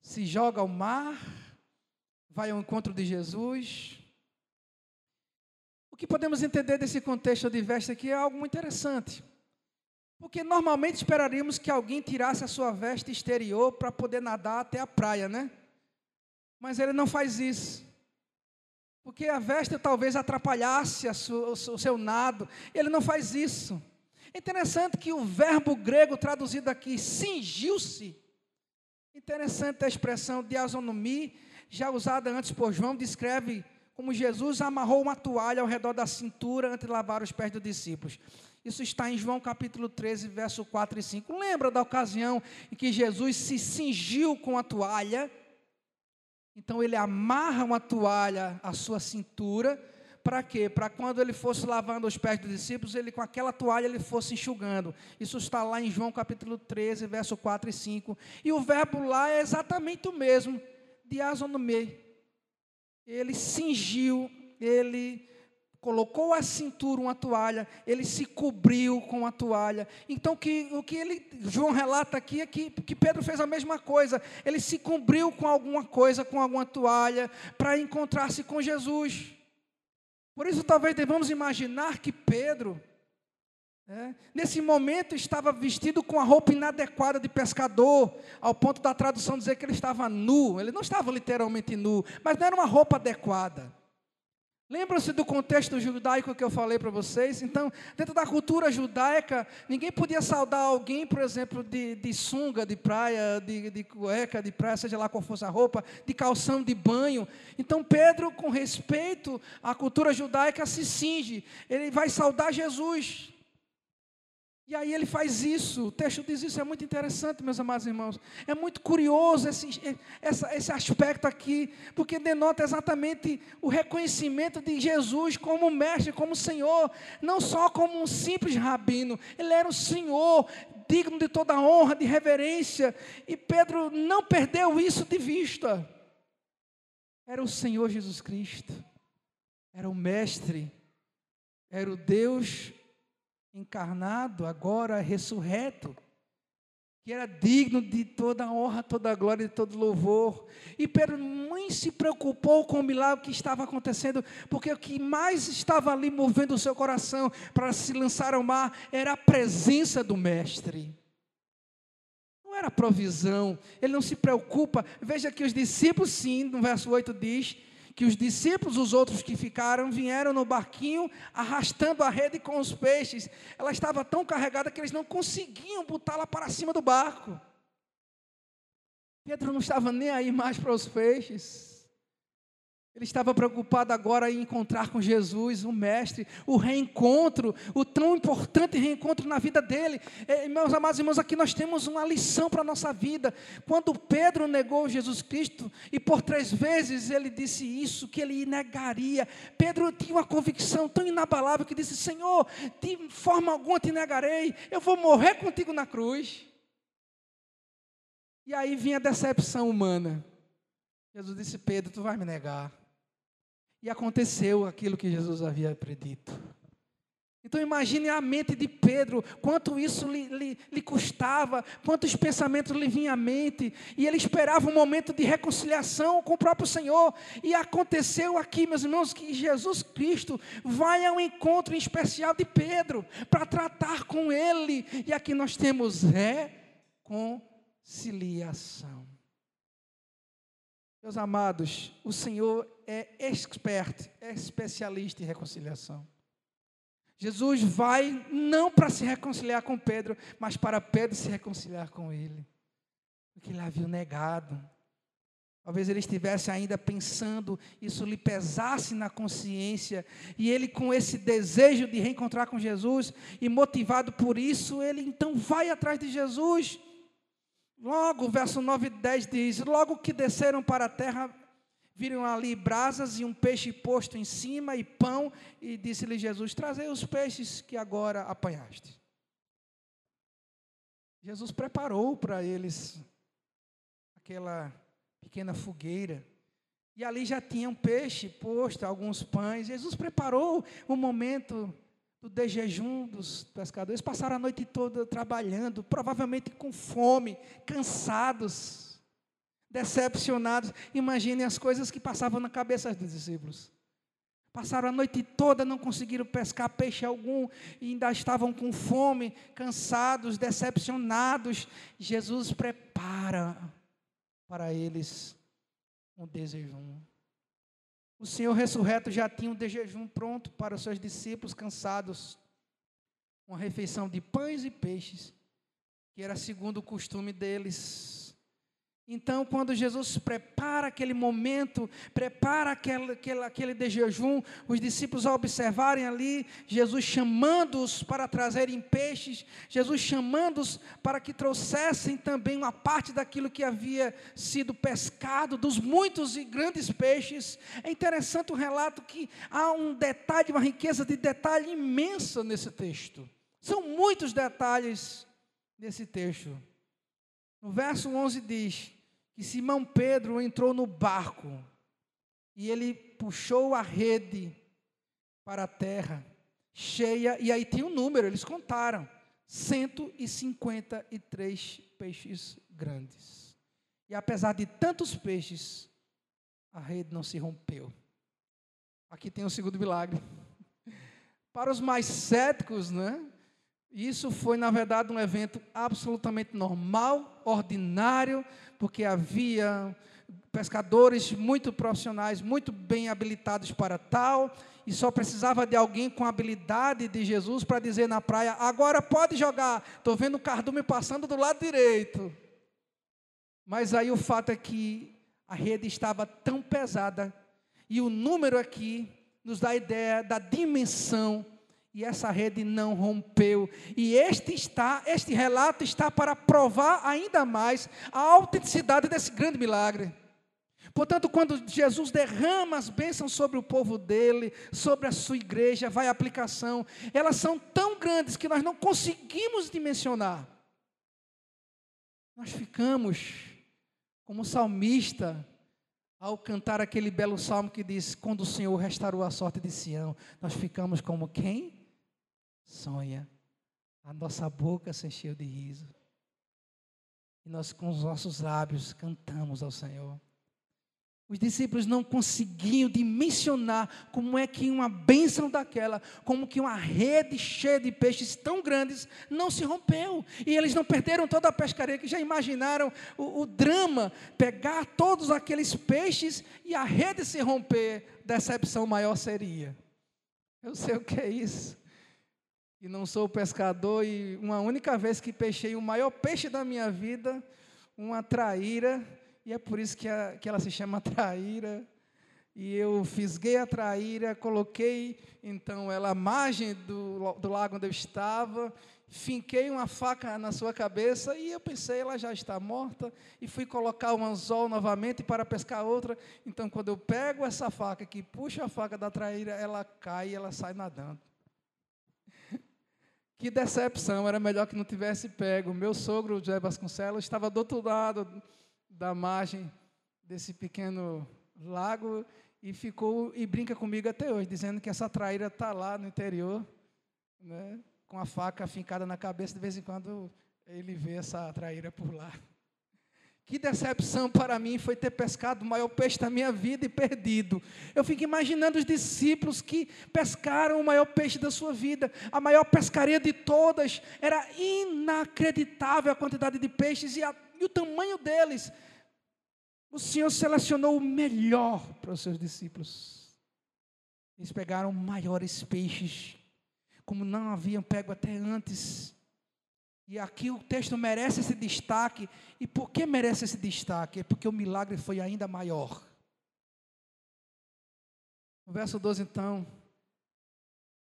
se joga ao mar, vai ao encontro de Jesus. O que podemos entender desse contexto adverso aqui é algo muito interessante. Porque normalmente esperaríamos que alguém tirasse a sua veste exterior para poder nadar até a praia, né? Mas ele não faz isso porque a veste talvez atrapalhasse sua, o seu nado. Ele não faz isso. É interessante que o verbo grego traduzido aqui, cingiu-se. Interessante a expressão diasonomia, já usada antes por João, descreve como Jesus amarrou uma toalha ao redor da cintura antes de lavar os pés dos discípulos. Isso está em João capítulo 13, verso 4 e 5. Lembra da ocasião em que Jesus se cingiu com a toalha? Então ele amarra uma toalha à sua cintura, para quê? Para quando ele fosse lavando os pés dos discípulos, ele com aquela toalha ele fosse enxugando. Isso está lá em João capítulo 13, verso 4 e 5. E o verbo lá é exatamente o mesmo, diazonomei. Ele cingiu, ele colocou a cintura uma toalha, ele se cobriu com a toalha. Então que, o que ele, João relata aqui é que, que Pedro fez a mesma coisa. Ele se cobriu com alguma coisa, com alguma toalha, para encontrar-se com Jesus. Por isso talvez devamos imaginar que Pedro, é, nesse momento, estava vestido com a roupa inadequada de pescador, ao ponto da tradução dizer que ele estava nu. Ele não estava literalmente nu, mas não era uma roupa adequada. Lembram-se do contexto judaico que eu falei para vocês? Então, dentro da cultura judaica, ninguém podia saudar alguém, por exemplo, de, de sunga, de praia, de, de cueca, de praia, seja lá qual fosse a roupa, de calção de banho. Então, Pedro, com respeito à cultura judaica, se cinge. Ele vai saudar Jesus. E aí ele faz isso, o texto diz isso, é muito interessante, meus amados irmãos. É muito curioso esse, essa, esse aspecto aqui, porque denota exatamente o reconhecimento de Jesus como mestre, como Senhor, não só como um simples rabino, ele era o Senhor, digno de toda honra, de reverência, e Pedro não perdeu isso de vista. Era o Senhor Jesus Cristo, era o Mestre, era o Deus encarnado, agora ressurreto, que era digno de toda a honra, toda a glória e todo louvor. E Pedro nem se preocupou com o milagre que estava acontecendo, porque o que mais estava ali movendo o seu coração para se lançar ao mar era a presença do Mestre. Não era provisão, ele não se preocupa. Veja que os discípulos, sim, no verso 8 diz que os discípulos, os outros que ficaram, vieram no barquinho arrastando a rede com os peixes. Ela estava tão carregada que eles não conseguiam botá-la para cima do barco. Pedro não estava nem aí mais para os peixes. Ele estava preocupado agora em encontrar com Jesus, o Mestre, o reencontro, o tão importante reencontro na vida dele. E, meus amados irmãos, aqui nós temos uma lição para a nossa vida. Quando Pedro negou Jesus Cristo, e por três vezes ele disse isso, que ele negaria, Pedro tinha uma convicção tão inabalável que disse: Senhor, de forma alguma te negarei, eu vou morrer contigo na cruz. E aí vinha a decepção humana. Jesus disse: Pedro, tu vai me negar. E aconteceu aquilo que Jesus havia predito. Então imagine a mente de Pedro, quanto isso lhe, lhe, lhe, custava, quantos pensamentos lhe vinham à mente, e ele esperava um momento de reconciliação com o próprio Senhor. E aconteceu aqui, meus irmãos, que Jesus Cristo vai ao encontro em especial de Pedro, para tratar com ele. E aqui nós temos reconciliação. Meus amados, o Senhor é expert, é especialista em reconciliação. Jesus vai não para se reconciliar com Pedro, mas para Pedro se reconciliar com ele. Porque ele havia negado. Talvez ele estivesse ainda pensando, isso lhe pesasse na consciência, e ele, com esse desejo de reencontrar com Jesus, e motivado por isso, ele então vai atrás de Jesus. Logo, verso 9 e 10 diz: Logo que desceram para a terra, viram ali brasas e um peixe posto em cima e pão, e disse-lhe Jesus: Trazei os peixes que agora apanhaste. Jesus preparou para eles aquela pequena fogueira. E ali já tinha um peixe posto, alguns pães. Jesus preparou o momento do de jejum dos pescadores, passaram a noite toda trabalhando, provavelmente com fome, cansados, decepcionados. Imaginem as coisas que passavam na cabeça dos discípulos. Passaram a noite toda, não conseguiram pescar peixe algum, e ainda estavam com fome, cansados, decepcionados. Jesus prepara para eles um desejum. O Senhor ressurreto já tinha um de jejum pronto para os seus discípulos cansados. Uma refeição de pães e peixes, que era segundo o costume deles. Então, quando Jesus prepara aquele momento, prepara aquele, aquele, aquele de jejum, os discípulos ao observarem ali, Jesus chamando-os para trazerem peixes, Jesus chamando-os para que trouxessem também uma parte daquilo que havia sido pescado, dos muitos e grandes peixes. É interessante o relato que há um detalhe, uma riqueza de detalhe imensa nesse texto. São muitos detalhes nesse texto. No verso 11 diz: que Simão Pedro entrou no barco e ele puxou a rede para a terra, cheia, e aí tinha um número, eles contaram: 153 peixes grandes. E apesar de tantos peixes, a rede não se rompeu. Aqui tem o um segundo milagre. Para os mais céticos, né? Isso foi, na verdade, um evento absolutamente normal, ordinário, porque havia pescadores muito profissionais, muito bem habilitados para tal, e só precisava de alguém com a habilidade de Jesus para dizer na praia: agora pode jogar. Estou vendo o cardume passando do lado direito. Mas aí o fato é que a rede estava tão pesada, e o número aqui nos dá a ideia da dimensão e essa rede não rompeu. E este está, este relato está para provar ainda mais a autenticidade desse grande milagre. Portanto, quando Jesus derrama as bênçãos sobre o povo dele, sobre a sua igreja, vai a aplicação, elas são tão grandes que nós não conseguimos dimensionar. Nós ficamos como salmista ao cantar aquele belo salmo que diz: Quando o Senhor restaurou a sorte de Sião, nós ficamos como quem? Sonha. A nossa boca se encheu de riso. E nós, com os nossos lábios, cantamos ao Senhor. Os discípulos não conseguiam dimensionar como é que uma bênção daquela, como que uma rede cheia de peixes tão grandes não se rompeu. E eles não perderam toda a pescaria, que já imaginaram o, o drama, pegar todos aqueles peixes e a rede se romper, decepção maior seria. Eu sei o que é isso e não sou pescador, e uma única vez que peixei o maior peixe da minha vida, uma traíra, e é por isso que, a, que ela se chama traíra. E eu fisguei a traíra, coloquei então ela à margem do, do lago onde eu estava, finquei uma faca na sua cabeça e eu pensei, ela já está morta, e fui colocar um anzol novamente para pescar outra. Então, quando eu pego essa faca, que puxo a faca da traíra, ela cai e ela sai nadando. Que decepção, era melhor que não tivesse pego. Meu sogro, José Vasconcelos, estava do outro lado da margem desse pequeno lago e ficou e brinca comigo até hoje, dizendo que essa traíra está lá no interior, né, com a faca fincada na cabeça, de vez em quando ele vê essa traíra por lá. Que decepção para mim foi ter pescado o maior peixe da minha vida e perdido. Eu fico imaginando os discípulos que pescaram o maior peixe da sua vida, a maior pescaria de todas. Era inacreditável a quantidade de peixes e, a, e o tamanho deles. O Senhor selecionou o melhor para os seus discípulos. Eles pegaram maiores peixes, como não haviam pego até antes. E aqui o texto merece esse destaque. E por que merece esse destaque? É porque o milagre foi ainda maior. No verso 12, então,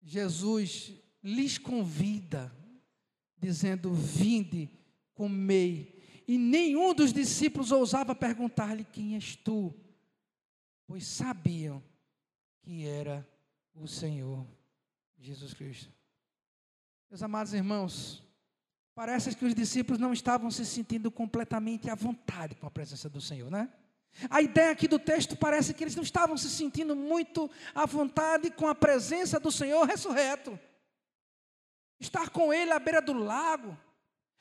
Jesus lhes convida, dizendo: Vinde, comei. E nenhum dos discípulos ousava perguntar-lhe: Quem és tu? Pois sabiam que era o Senhor Jesus Cristo. Meus amados irmãos, Parece que os discípulos não estavam se sentindo completamente à vontade com a presença do Senhor, né? A ideia aqui do texto parece que eles não estavam se sentindo muito à vontade com a presença do Senhor ressurreto. Estar com Ele à beira do lago,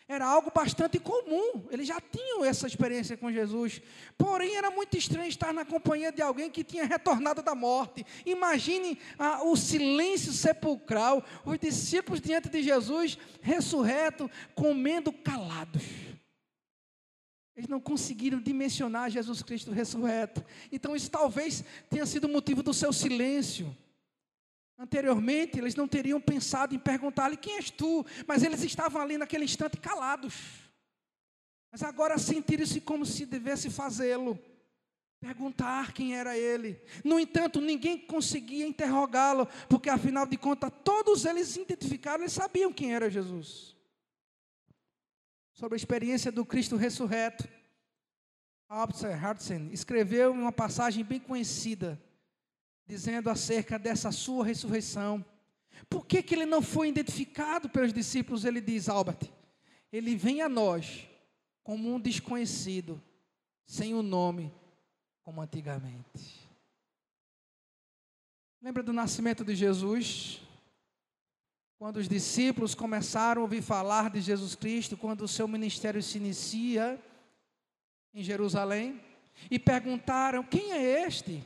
era algo bastante comum. Eles já tinham essa experiência com Jesus. Porém, era muito estranho estar na companhia de alguém que tinha retornado da morte. Imagine ah, o silêncio sepulcral, os discípulos diante de Jesus, ressurreto, comendo calados. Eles não conseguiram dimensionar Jesus Cristo ressurreto. Então, isso talvez tenha sido motivo do seu silêncio. Anteriormente, eles não teriam pensado em perguntar-lhe quem és tu, mas eles estavam ali naquele instante calados. Mas agora sentiram-se como se devesse fazê-lo, perguntar quem era ele. No entanto, ninguém conseguia interrogá-lo, porque afinal de contas, todos eles identificaram e sabiam quem era Jesus. Sobre a experiência do Cristo ressurreto, Albert Hartsen escreveu uma passagem bem conhecida dizendo acerca dessa sua ressurreição. Por que, que ele não foi identificado pelos discípulos? Ele diz, Albert, ele vem a nós como um desconhecido, sem o um nome, como antigamente. Lembra do nascimento de Jesus? Quando os discípulos começaram a ouvir falar de Jesus Cristo, quando o seu ministério se inicia em Jerusalém, e perguntaram: quem é este?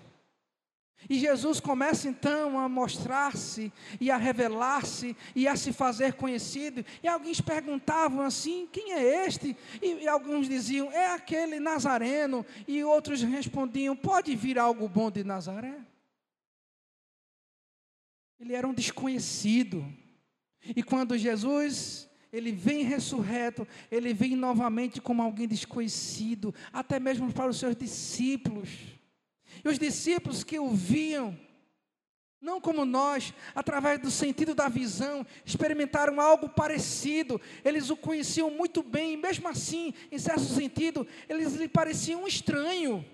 E Jesus começa então a mostrar-se e a revelar-se e a se fazer conhecido. E alguns perguntavam assim: quem é este? E, e, alguns diziam: é aquele Nazareno. E outros respondiam: pode vir algo bom de Nazaré? Ele era um desconhecido. E quando Jesus ele vem ressurreto, ele vem novamente como alguém desconhecido, até mesmo para os seus discípulos. E os discípulos que o viam, não como nós, através do sentido da visão, experimentaram algo parecido, eles o conheciam muito bem, e mesmo assim, em certo sentido, eles lhe pareciam um estranho.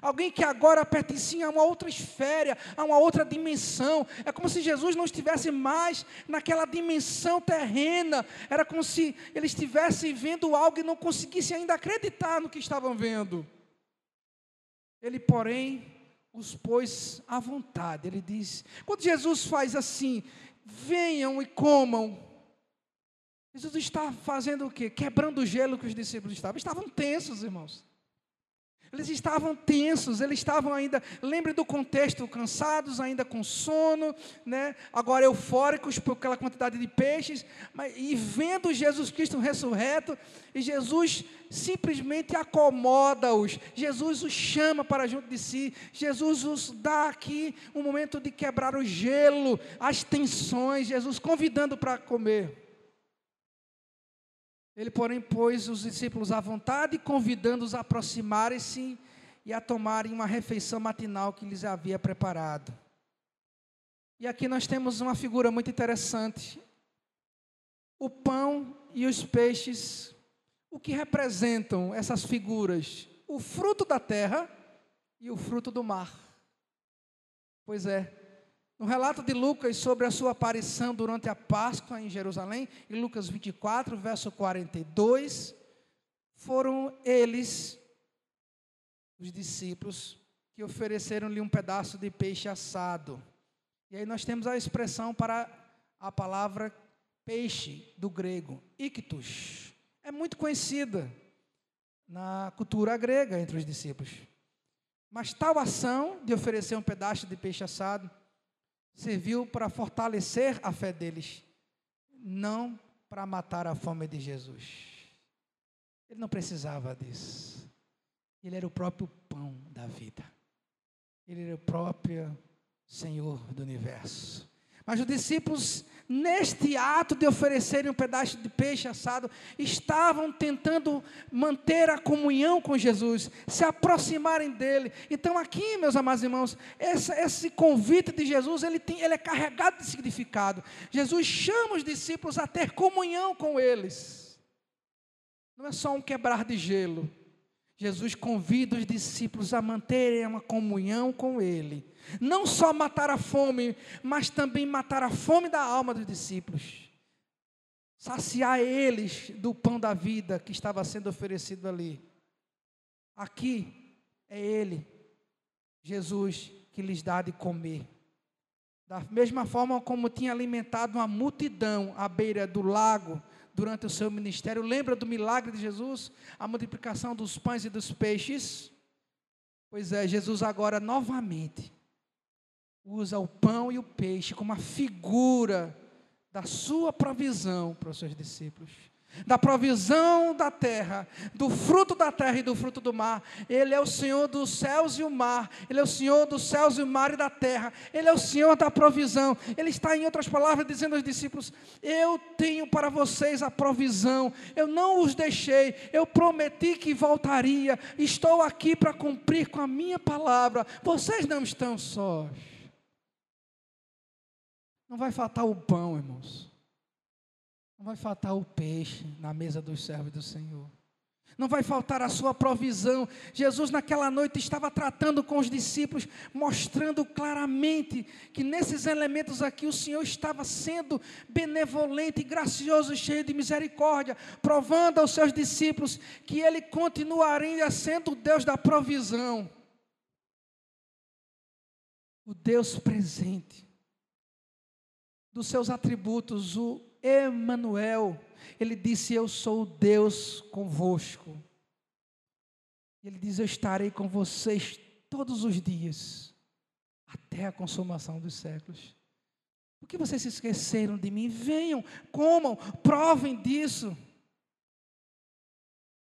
Alguém que agora pertencia a uma outra esfera, a uma outra dimensão. É como se Jesus não estivesse mais naquela dimensão terrena. Era como se ele estivesse vendo algo e não conseguisse ainda acreditar no que estavam vendo. Ele, porém, os pôs à vontade. Ele diz: quando Jesus faz assim, venham e comam. Jesus está fazendo o quê? Quebrando o gelo que os discípulos estavam. Estavam tensos, irmãos. Eles estavam tensos, eles estavam ainda, lembre do contexto, cansados, ainda com sono, né? agora eufóricos por aquela quantidade de peixes, mas, e vendo Jesus Cristo ressurreto, e Jesus simplesmente acomoda-os, Jesus os chama para junto de si, Jesus os dá aqui um momento de quebrar o gelo, as tensões, Jesus convidando para comer. Ele, porém, pôs os discípulos à vontade, convidando-os a aproximarem-se e a tomarem uma refeição matinal que lhes havia preparado. E aqui nós temos uma figura muito interessante. O pão e os peixes, o que representam essas figuras? O fruto da terra e o fruto do mar. Pois é, no relato de Lucas sobre a sua aparição durante a Páscoa em Jerusalém, em Lucas 24, verso 42, foram eles, os discípulos, que ofereceram-lhe um pedaço de peixe assado. E aí nós temos a expressão para a palavra peixe do grego, ictus. É muito conhecida na cultura grega entre os discípulos. Mas tal ação de oferecer um pedaço de peixe assado serviu para fortalecer a fé deles, não para matar a fome de Jesus. Ele não precisava disso. Ele era o próprio pão da vida. Ele era o próprio Senhor do universo. Mas os discípulos, neste ato de oferecerem um pedaço de peixe assado, estavam tentando manter a comunhão com Jesus, se aproximarem dele. Então, aqui, meus amados irmãos, esse, convite de Jesus, ele, tem, ele é carregado de significado. Jesus chama os discípulos a ter comunhão com eles. Não é só um quebrar de gelo. Jesus convida os discípulos a manterem uma comunhão com ele não só matar a fome, mas também matar a fome da alma dos discípulos. Saciar eles do pão da vida que estava sendo oferecido ali. Aqui é Ele, Jesus, que lhes dá de comer. Da mesma forma como tinha alimentado uma multidão à beira do lago durante o seu ministério. Lembra do milagre de Jesus? A multiplicação dos pães e dos peixes? Pois é, Jesus agora novamente usa o pão e o peixe como uma figura da sua provisão para os seus discípulos. Da provisão da terra, do fruto da terra e do fruto do mar. Ele é o Senhor dos céus e o mar. Ele é o Senhor dos céus e o mar e da terra. Ele é o Senhor da provisão. Ele está, em outras palavras, dizendo aos discípulos: Eu tenho para vocês a provisão. Eu não os deixei. Eu prometi que voltaria. Estou aqui para cumprir com a minha palavra. Vocês não estão sós. Não vai faltar o pão, irmãos. Não vai faltar o peixe na mesa dos servos do Senhor. Não vai faltar a sua provisão. Jesus, naquela noite, estava tratando com os discípulos, mostrando claramente que nesses elementos aqui o Senhor estava sendo benevolente, gracioso, cheio de misericórdia, provando aos seus discípulos que Ele continuaria sendo o Deus da provisão, o Deus presente dos seus atributos, o Emanuel, ele disse: Eu sou Deus convosco. Ele diz: Eu estarei com vocês todos os dias, até a consumação dos séculos. Por que vocês se esqueceram de mim? Venham, comam, provem disso.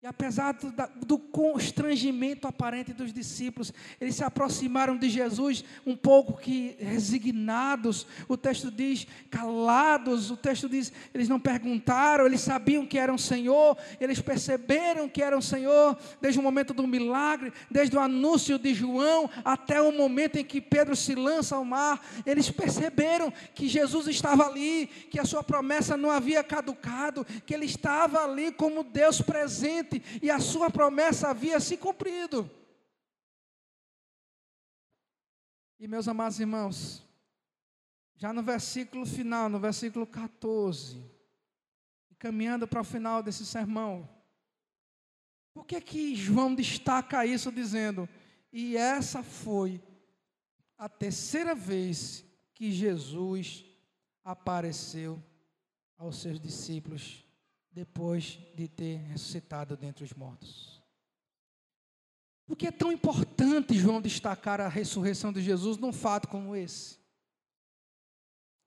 E apesar do, do, constrangimento aparente dos discípulos, eles se aproximaram de Jesus um pouco que resignados. O texto diz calados. O texto diz eles não perguntaram, eles sabiam que era o Senhor, eles perceberam que era o Senhor desde o momento do milagre, desde o anúncio de João até o momento em que Pedro se lança ao mar. Eles perceberam que Jesus estava ali, que a sua promessa não havia caducado, que ele estava ali como Deus presente e a sua promessa havia se cumprido. E meus amados irmãos, já no versículo final, no versículo 14, caminhando para o final desse sermão, por que que João destaca isso dizendo: "E essa foi a terceira vez que Jesus apareceu aos seus discípulos depois de ter ressuscitado dentre os mortos. Por que é tão importante João destacar a ressurreição de Jesus num fato como esse?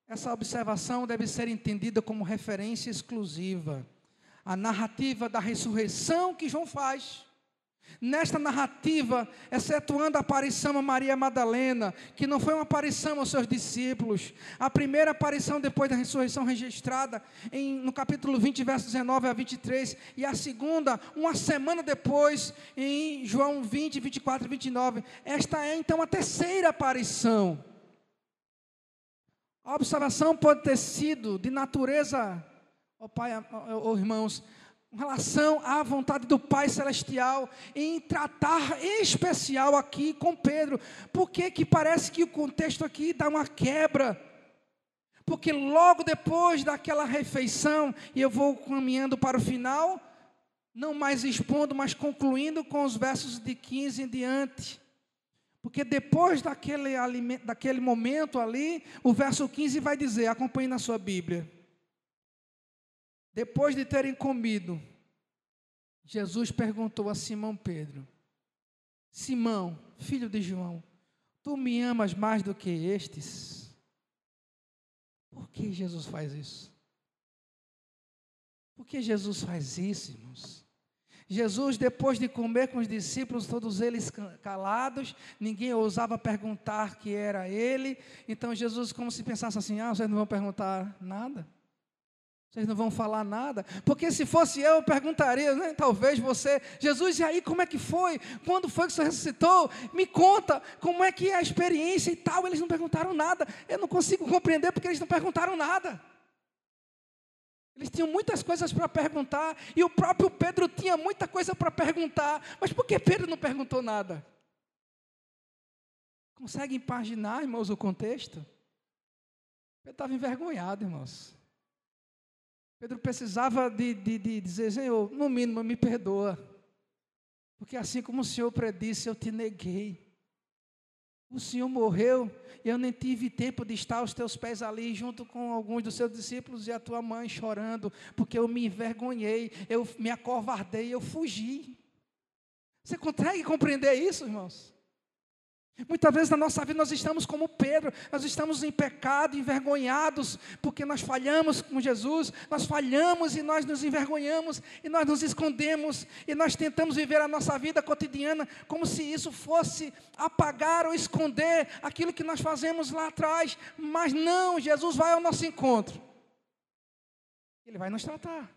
Essa observação deve ser entendida como referência exclusiva à narrativa da ressurreição que João faz Nesta narrativa, excetuando a aparição a Maria Madalena, que não foi uma aparição aos seus discípulos, a primeira aparição depois da ressurreição registrada em, no capítulo 20, versos 19 a 23, e a segunda, uma semana depois, em João 20, 24 e 29. Esta é então a terceira aparição. A observação pode ter sido de natureza, ó oh pai, ó oh irmãos, com relação à vontade do Pai Celestial, em tratar especial aqui com Pedro. Por que, que parece que o contexto aqui dá uma quebra? Porque logo depois daquela refeição, e eu vou caminhando para o final, não mais expondo, mas concluindo com os versos de 15 em diante. Porque depois daquele, daquele momento ali, o verso 15 vai dizer: acompanhe na sua Bíblia. Depois de terem comido, Jesus perguntou a Simão Pedro: Simão, filho de João, tu me amas mais do que estes? Por que Jesus faz isso? Por que Jesus faz isso, irmãos? Jesus, depois de comer com os discípulos, todos eles calados, ninguém ousava perguntar que era ele. Então Jesus, como se pensasse assim: ah, vocês não vão perguntar nada. Vocês não vão falar nada, porque se fosse eu, eu perguntaria, né? talvez você, Jesus, e aí como é que foi? Quando foi que você ressuscitou? Me conta como é que é a experiência e tal. Eles não perguntaram nada. Eu não consigo compreender porque eles não perguntaram nada. Eles tinham muitas coisas para perguntar e o próprio Pedro tinha muita coisa para perguntar, mas por que Pedro não perguntou nada? Consegue imaginar, irmãos, o contexto? Pedro estava envergonhado, irmãos. Pedro precisava de, de, de dizer, Senhor, no mínimo me perdoa. Porque assim como o Senhor predisse, eu te neguei. O Senhor morreu, e eu nem tive tempo de estar aos teus pés ali, junto com alguns dos seus discípulos e a tua mãe chorando, porque eu me envergonhei, eu me acovardei, eu fugi. Você consegue compreender isso, irmãos? Muitas vezes na nossa vida nós estamos como Pedro, nós estamos em pecado, envergonhados, porque nós falhamos com Jesus, nós falhamos e nós nos envergonhamos, e nós nos escondemos, e nós tentamos viver a nossa vida cotidiana como se isso fosse apagar ou esconder aquilo que nós fazemos lá atrás, mas não, Jesus vai ao nosso encontro, Ele vai nos tratar.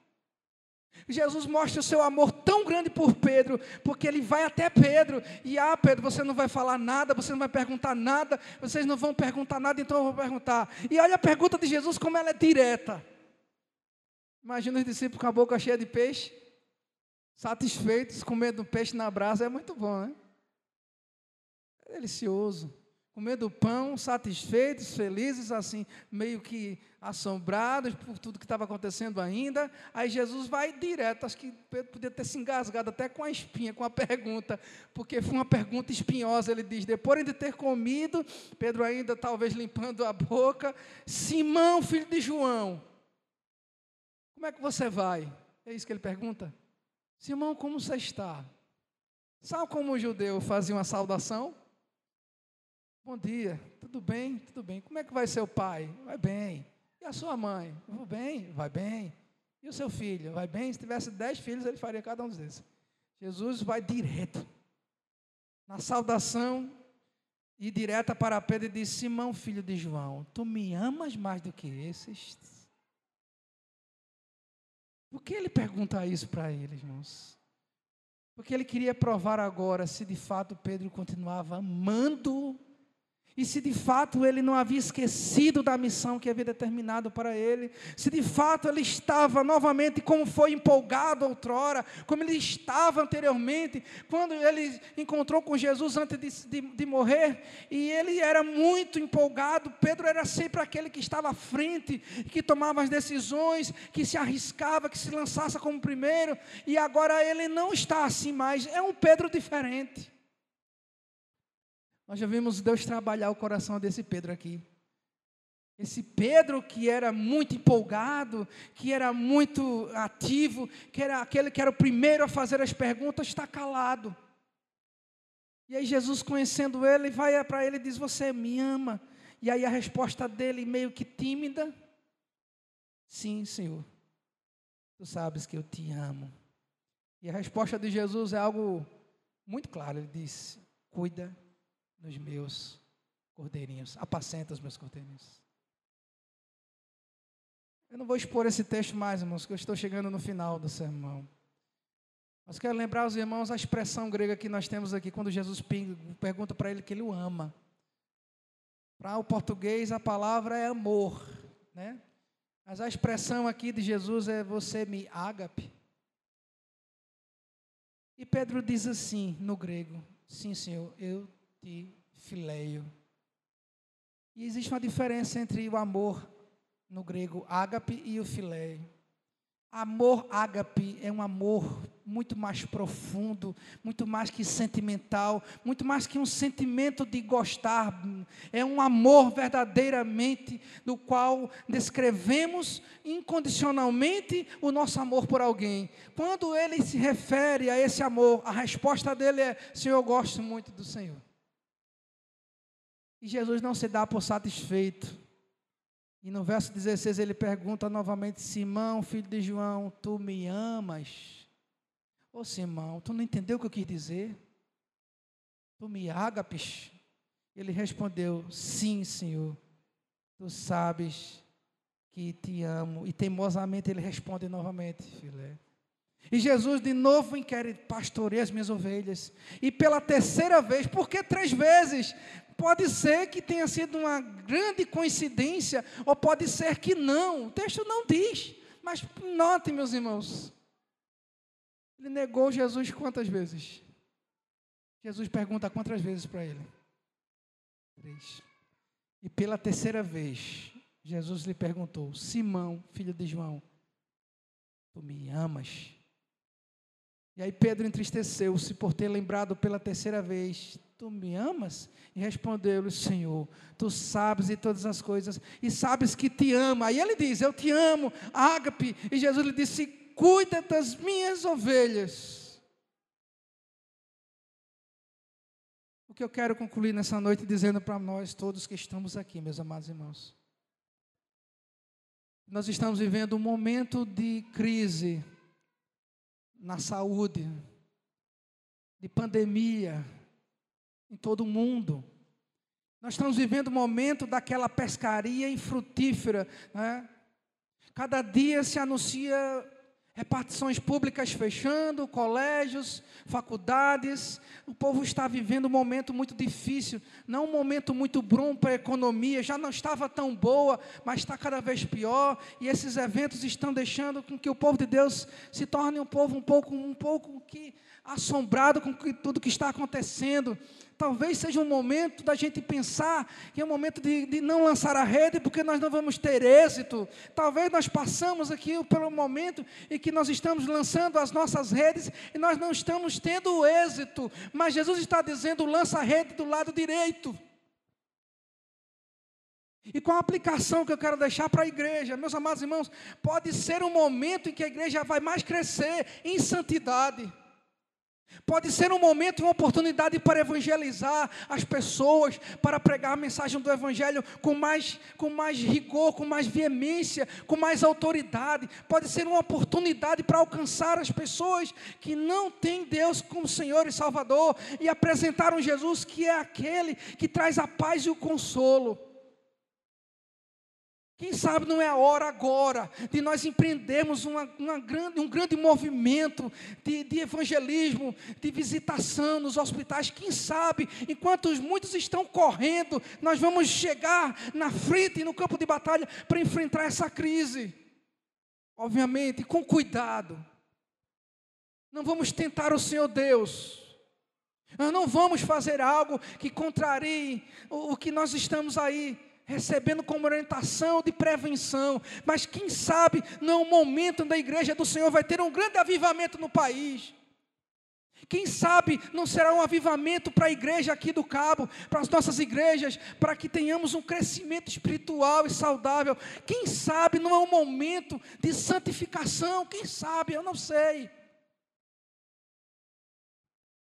Jesus mostra o seu amor tão grande por Pedro, porque ele vai até Pedro, e ah, Pedro, você não vai falar nada, você não vai perguntar nada, vocês não vão perguntar nada, então eu vou perguntar. E olha a pergunta de Jesus, como ela é direta. Imagina os discípulos com a boca cheia de peixe, satisfeitos, comendo peixe na brasa, é muito bom, né? É delicioso comendo pão, satisfeitos, felizes, assim, meio que assombrados por tudo que estava acontecendo ainda. Aí Jesus vai direto, acho que Pedro podia ter se engasgado até com a espinha, com a pergunta, porque foi uma pergunta espinhosa. Ele diz: depois de ter comido, Pedro ainda talvez limpando a boca, Simão, filho de João, como é que você vai? É isso que ele pergunta. Simão, como você está? Sabe como o judeu fazia uma saudação? Bom dia, tudo bem? Tudo bem. Como é que vai seu pai? Vai bem. E a sua mãe? Vou bem, vai bem. E o seu filho? Vai bem? Se tivesse dez filhos, ele faria cada um desses. Jesus vai direto. Na saudação e direta para Pedro e diz: Simão, filho de João, tu me amas mais do que esses? Por que ele pergunta isso para ele, irmãos? Porque ele queria provar agora se de fato Pedro continuava amando e se de fato ele não havia esquecido da missão que havia determinado para ele, se de fato ele estava novamente como foi empolgado outrora, como ele estava anteriormente, quando ele encontrou com Jesus antes de, de, de morrer, e ele era muito empolgado, Pedro era sempre aquele que estava à frente, que tomava as decisões, que se arriscava, que se lançasse como primeiro, e agora ele não está assim mais, é um Pedro diferente. Nós já vimos Deus trabalhar o coração desse Pedro aqui. Esse Pedro que era muito empolgado, que era muito ativo, que era aquele que era o primeiro a fazer as perguntas, está calado. E aí Jesus, conhecendo ele, vai para ele e diz: Você me ama? E aí a resposta dele, meio que tímida: Sim, Senhor. Tu sabes que eu te amo. E a resposta de Jesus é algo muito claro. Ele diz: Cuida nos meus cordeirinhos, apacenta os meus cordeirinhos. Eu não vou expor esse texto mais, irmãos, que eu estou chegando no final do sermão. Mas quero lembrar aos irmãos a expressão grega que nós temos aqui, quando Jesus pergunta para ele que ele o ama. Para o português, a palavra é amor, né? Mas a expressão aqui de Jesus é você me ágape. E Pedro diz assim no grego: Sim, Senhor, eu te fileio. E existe uma diferença entre o amor no grego ágape e o fileio. Amor ágape é um amor muito mais profundo, muito mais que sentimental, muito mais que um sentimento de gostar. É um amor verdadeiramente do qual descrevemos incondicionalmente o nosso amor por alguém. Quando ele se refere a esse amor, a resposta dele é: Senhor, eu gosto muito do Senhor. E Jesus não se dá por satisfeito. E no verso 16 ele pergunta novamente: Simão, filho de João, tu me amas? Ô Simão, tu não entendeu o que eu quis dizer? Tu me agapes? Ele respondeu: Sim, Senhor. Tu sabes que te amo. E teimosamente ele responde novamente: Filé. E Jesus de novo inquere, pastorei as minhas ovelhas. E pela terceira vez, por que três vezes? Pode ser que tenha sido uma grande coincidência, ou pode ser que não. O texto não diz. Mas notem, meus irmãos. Ele negou Jesus quantas vezes? Jesus pergunta quantas vezes para ele? Três. E pela terceira vez, Jesus lhe perguntou: Simão, filho de João, tu me amas? E aí Pedro entristeceu-se por ter lembrado pela terceira vez: Tu me amas? E respondeu-lhe: Senhor, tu sabes de todas as coisas e sabes que te amo. Aí ele diz: Eu te amo, ágape. E Jesus lhe disse: Cuida das minhas ovelhas. O que eu quero concluir nessa noite dizendo para nós todos que estamos aqui, meus amados irmãos. Nós estamos vivendo um momento de crise na saúde, de pandemia em todo o mundo. Nós estamos vivendo o momento daquela pescaria infrutífera. Né? Cada dia se anuncia repartições públicas fechando, colégios, faculdades. O povo está vivendo um momento muito difícil, não um momento muito bom para a economia, já não estava tão boa, mas está cada vez pior, e esses eventos estão deixando com que o povo de Deus se torne um povo um pouco um pouco que assombrado com tudo que está acontecendo. Talvez seja um momento da gente pensar que é um momento de, de, não lançar a rede, porque nós não vamos ter êxito. Talvez nós passamos aqui pelo momento em que nós estamos lançando as nossas redes e nós não estamos tendo êxito. Mas Jesus está dizendo: lança a rede do lado direito. E com a aplicação que eu quero deixar para a igreja, meus amados irmãos, pode ser um momento em que a igreja vai mais crescer em santidade Pode ser um momento e uma oportunidade para evangelizar as pessoas, para pregar a mensagem do Evangelho com mais, com mais rigor, com mais veemência, com mais autoridade. Pode ser uma oportunidade para alcançar as pessoas que não têm Deus como Senhor e Salvador e apresentar um Jesus que é aquele que traz a paz e o consolo. Quem sabe não é a hora agora de nós empreendermos uma, uma grande, um grande movimento de, de, evangelismo, de visitação nos hospitais. Quem sabe, enquanto muitos estão correndo, nós vamos chegar na frente, no campo de batalha, para enfrentar essa crise. Obviamente, com cuidado. Não vamos tentar o Senhor Deus. Nós não vamos fazer algo que contrarie o, o que nós estamos aí recebendo como orientação de prevenção, mas quem sabe não é um momento da igreja do Senhor vai ter um grande avivamento no país. Quem sabe não será um avivamento para a igreja aqui do Cabo, para as nossas igrejas, para que tenhamos um crescimento espiritual e saudável. Quem sabe não é um momento de santificação, quem sabe, eu não sei.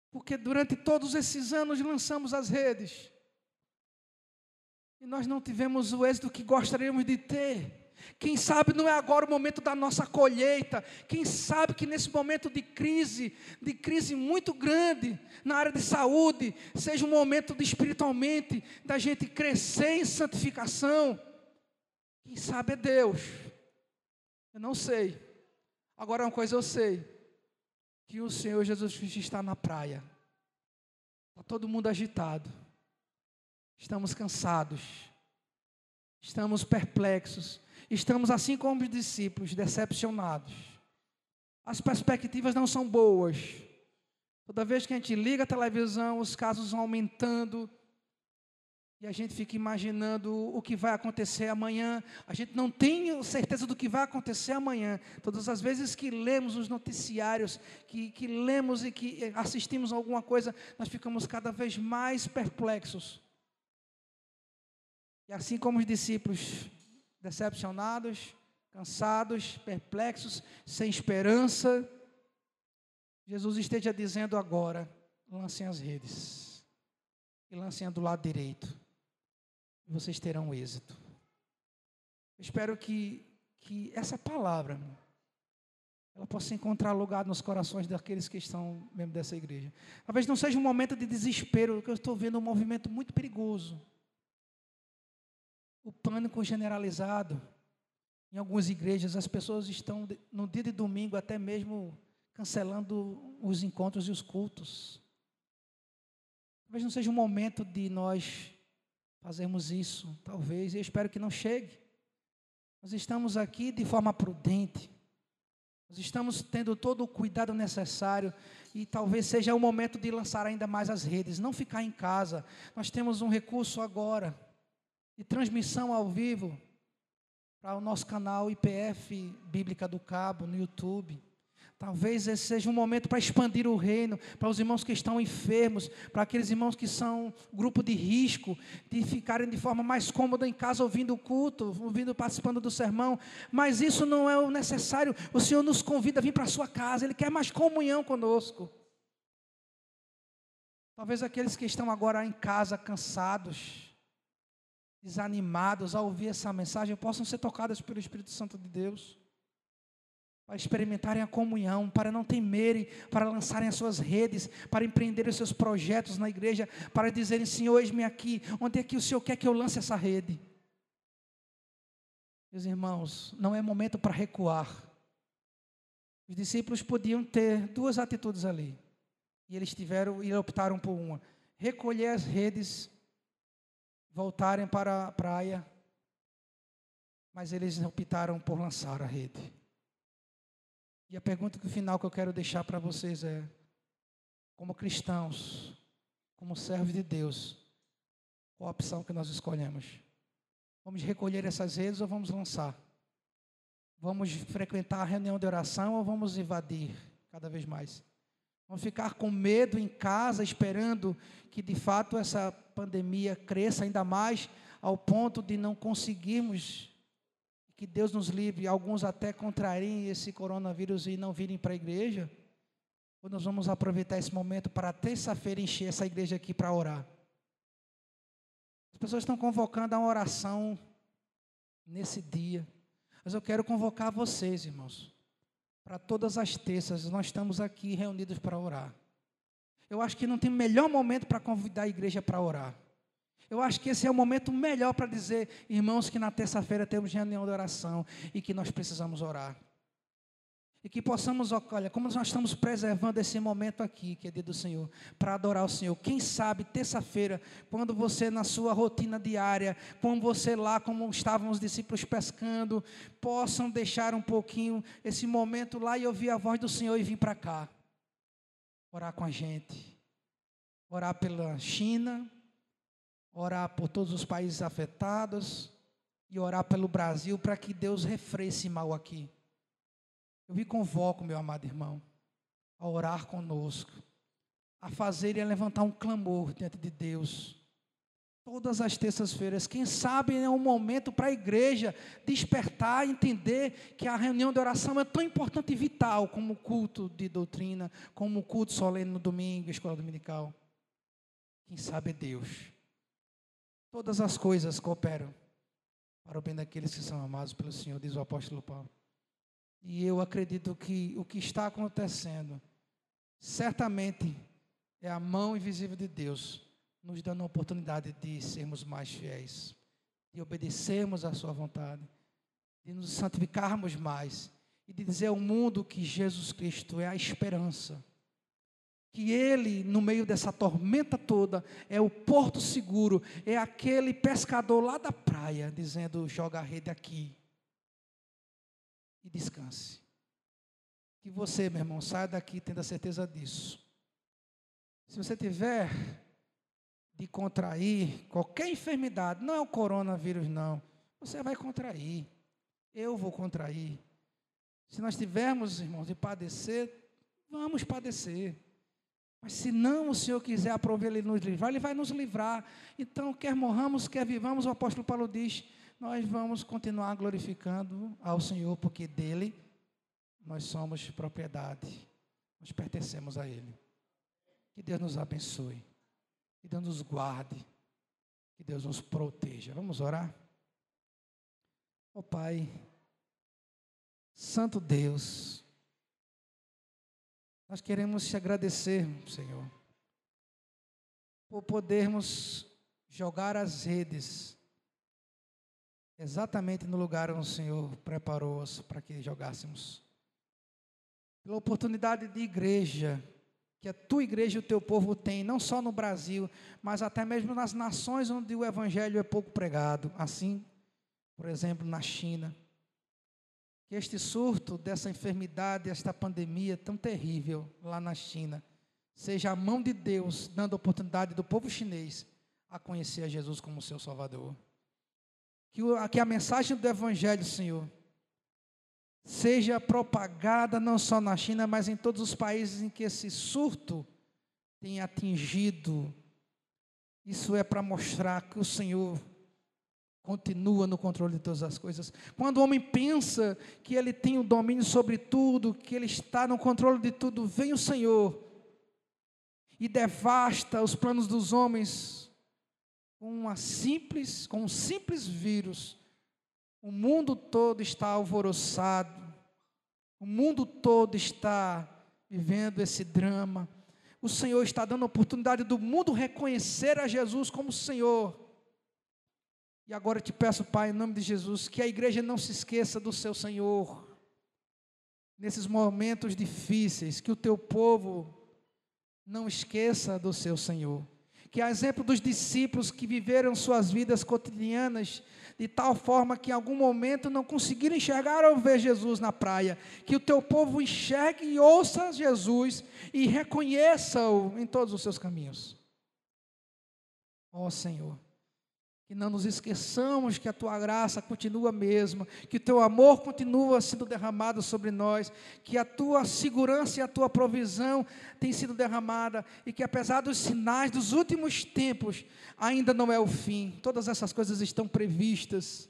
Porque durante todos esses anos lançamos as redes. E nós não tivemos o êxito que gostaríamos de ter. Quem sabe não é agora o momento da nossa colheita. Quem sabe que nesse momento de crise, de crise muito grande na área de saúde, seja um momento de espiritualmente da gente crescer em santificação. Quem sabe é Deus. Eu não sei. Agora uma coisa eu sei, que o Senhor Jesus Cristo está na praia. Está todo mundo agitado. Estamos cansados, estamos perplexos, estamos assim como os discípulos, decepcionados. As perspectivas não são boas. Toda vez que a gente liga a televisão, os casos vão aumentando. E a gente fica imaginando o que vai acontecer amanhã. A gente não tem certeza do que vai acontecer amanhã. Todas as vezes que lemos os noticiários, que, que lemos e que assistimos alguma coisa, nós ficamos cada vez mais perplexos. E assim como os discípulos decepcionados, cansados, perplexos, sem esperança, Jesus esteja dizendo agora: lancem as redes e lancem do lado direito, vocês terão êxito. Eu espero que, que essa palavra ela possa encontrar lugar nos corações daqueles que estão membros dessa igreja. Talvez não seja um momento de desespero, que eu estou vendo um movimento muito perigoso o pânico generalizado. Em algumas igrejas, as pessoas estão, no dia de domingo, até mesmo cancelando os encontros e os cultos. Talvez não seja um momento de nós fazermos isso, talvez, eu espero que não chegue. Nós estamos aqui de forma prudente, nós estamos tendo todo o cuidado necessário e talvez seja o momento de lançar ainda mais as redes, não ficar em casa. Nós temos um recurso agora de transmissão ao vivo para o nosso canal IPF Bíblica do Cabo no YouTube. Talvez esse seja um momento para expandir o reino, para os irmãos que estão enfermos, para aqueles irmãos que são grupo de risco, de ficarem de forma mais cômoda em casa ouvindo o culto, ouvindo, participando do sermão. Mas isso não é o necessário. O Senhor nos convida a vir para a sua casa, Ele quer mais comunhão conosco. Talvez aqueles que estão agora em casa cansados, desanimados ao ouvir essa mensagem possam ser tocadas pelo Espírito Santo de Deus, para experimentarem a comunhão, para não temerem, para lançarem as suas redes, para empreenderem os seus projetos na igreja, para dizerem: Senhor, eis-me aqui, onde é que o Senhor quer que eu lance essa rede? Meus irmãos, não é momento para recuar. Os discípulos podiam ter duas atitudes ali, e eles tiveram e optaram por uma: recolher as redes voltarem para a praia, mas eles optaram por lançar a rede. E a pergunta final que eu quero deixar para vocês é: como cristãos, como servos de Deus, qual a opção que nós escolhemos? Vamos recolher essas redes ou vamos lançar? Vamos frequentar a reunião de oração ou vamos invadir cada vez mais? Vamos ficar com medo em casa, esperando que de fato essa pandemia cresça ainda mais ao ponto de não conseguirmos que Deus nos livre, alguns até contrariem esse coronavírus e não virem para a igreja. Ou nós vamos aproveitar esse momento para terça-feira encher essa igreja aqui para orar? As pessoas estão convocando a uma oração nesse dia. Mas eu quero convocar vocês, irmãos, para todas as terças, nós estamos aqui reunidos para orar. Eu acho que não tem melhor momento para convidar a igreja para orar. Eu acho que esse é o momento melhor para dizer, irmãos, que na terça-feira temos reunião de oração e que nós precisamos orar. E que possamos, olha, como nós estamos preservando esse momento aqui, que é dia do Senhor, para adorar o Senhor. Quem sabe, terça-feira, quando você na sua rotina diária, como você lá, como estavam os discípulos pescando, possam deixar um pouquinho esse momento lá e ouvir a voz do Senhor e vir para cá. Orar com a gente. Orar pela China, orar por todos os países afetados e orar pelo Brasil para que Deus refreie esse mal aqui. Eu me convoco, meu amado irmão, a orar conosco, a fazer e a levantar um clamor diante de Deus. Todas as terças-feiras, quem sabe é um momento para a igreja despertar, entender que a reunião de oração é tão importante e vital como o culto de doutrina, como o culto solene no domingo, escola dominical. Quem sabe é Deus. Todas as coisas cooperam para o bem daqueles que são amados pelo Senhor, diz o apóstolo Paulo. E eu acredito que o que está acontecendo, certamente, é a mão invisível de Deus nos dando a oportunidade de sermos mais fiéis, de obedecermos à Sua vontade, de nos santificarmos mais e de dizer ao mundo que Jesus Cristo é a esperança. Que Ele, no meio dessa tormenta toda, é o porto seguro, é aquele pescador lá da praia, dizendo: joga a rede aqui, e descanse. Que você, meu irmão, saia daqui tendo a certeza disso. Se você tiver de contrair qualquer enfermidade, não é o coronavírus, não, você vai contrair. Eu vou contrair. Se nós tivermos, irmãos, de padecer, vamos padecer. Mas se não o Senhor quiser aprovar Ele nos livrar, Ele vai nos livrar. Então, quer morramos, quer vivamos, o apóstolo Paulo diz: nós vamos continuar glorificando ao Senhor, porque dele nós somos propriedade, nós pertencemos a Ele. Que Deus nos abençoe, que Deus nos guarde, que Deus nos proteja. Vamos orar? Ó oh, Pai, Santo Deus, nós queremos te agradecer, Senhor, por podermos jogar as redes exatamente no lugar onde o Senhor preparou-os para que jogássemos. Pela oportunidade de igreja, que a tua igreja e o teu povo tem, não só no Brasil, mas até mesmo nas nações onde o evangelho é pouco pregado, assim, por exemplo, na China. Que este surto dessa enfermidade, esta pandemia tão terrível lá na China, seja a mão de Deus dando oportunidade do povo chinês a conhecer a Jesus como seu Salvador. Que, que a mensagem do Evangelho, Senhor, seja propagada não só na China, mas em todos os países em que esse surto tem atingido. Isso é para mostrar que o Senhor continua no controle de todas as coisas. Quando o homem pensa que ele tem o domínio sobre tudo, que ele está no controle de tudo, vem o Senhor e devasta os planos dos homens com uma simples, com um simples vírus, o mundo todo está alvoroçado, o mundo todo está vivendo esse drama. O Senhor está dando a oportunidade do mundo reconhecer a Jesus como Senhor. E agora eu te peço, Pai, em nome de Jesus, que a igreja não se esqueça do seu Senhor. Nesses momentos difíceis, que o teu povo não esqueça do seu Senhor que a exemplo dos discípulos que viveram suas vidas cotidianas de tal forma que em algum momento não conseguiram enxergar ou ver Jesus na praia, que o teu povo enxergue e ouça Jesus e reconheça-o em todos os seus caminhos. Ó oh, Senhor, que não nos esqueçamos que a tua graça continua a mesma, que o teu amor continua sendo derramado sobre nós, que a tua segurança e a tua provisão tem sido derramada e que apesar dos sinais dos últimos tempos, ainda não é o fim. Todas essas coisas estão previstas.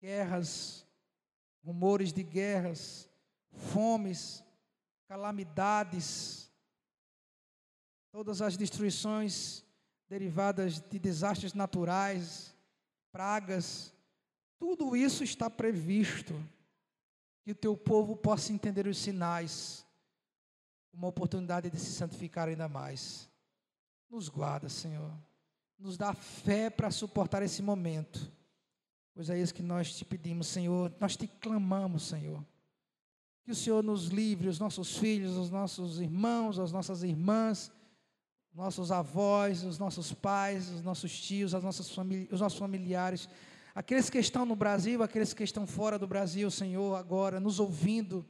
Guerras, rumores de guerras, fomes, calamidades, todas as destruições derivadas de desastres naturais, pragas, tudo isso está previsto. Que o teu povo possa entender os sinais, uma oportunidade de se santificar ainda mais. Nos guarda, Senhor. Nos dá fé para suportar esse momento. Pois é isso que nós te pedimos, Senhor. Nós te clamamos, Senhor. Que o Senhor nos livre, os nossos filhos, os nossos irmãos, as nossas irmãs, nossos avós, os nossos pais, os nossos tios, as nossas os nossos familiares Aqueles que estão no Brasil, aqueles que estão fora do Brasil, Senhor, agora nos ouvindo.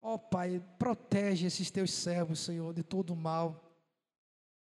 Ó oh, Pai, protege esses teus servos, Senhor, de todo o mal.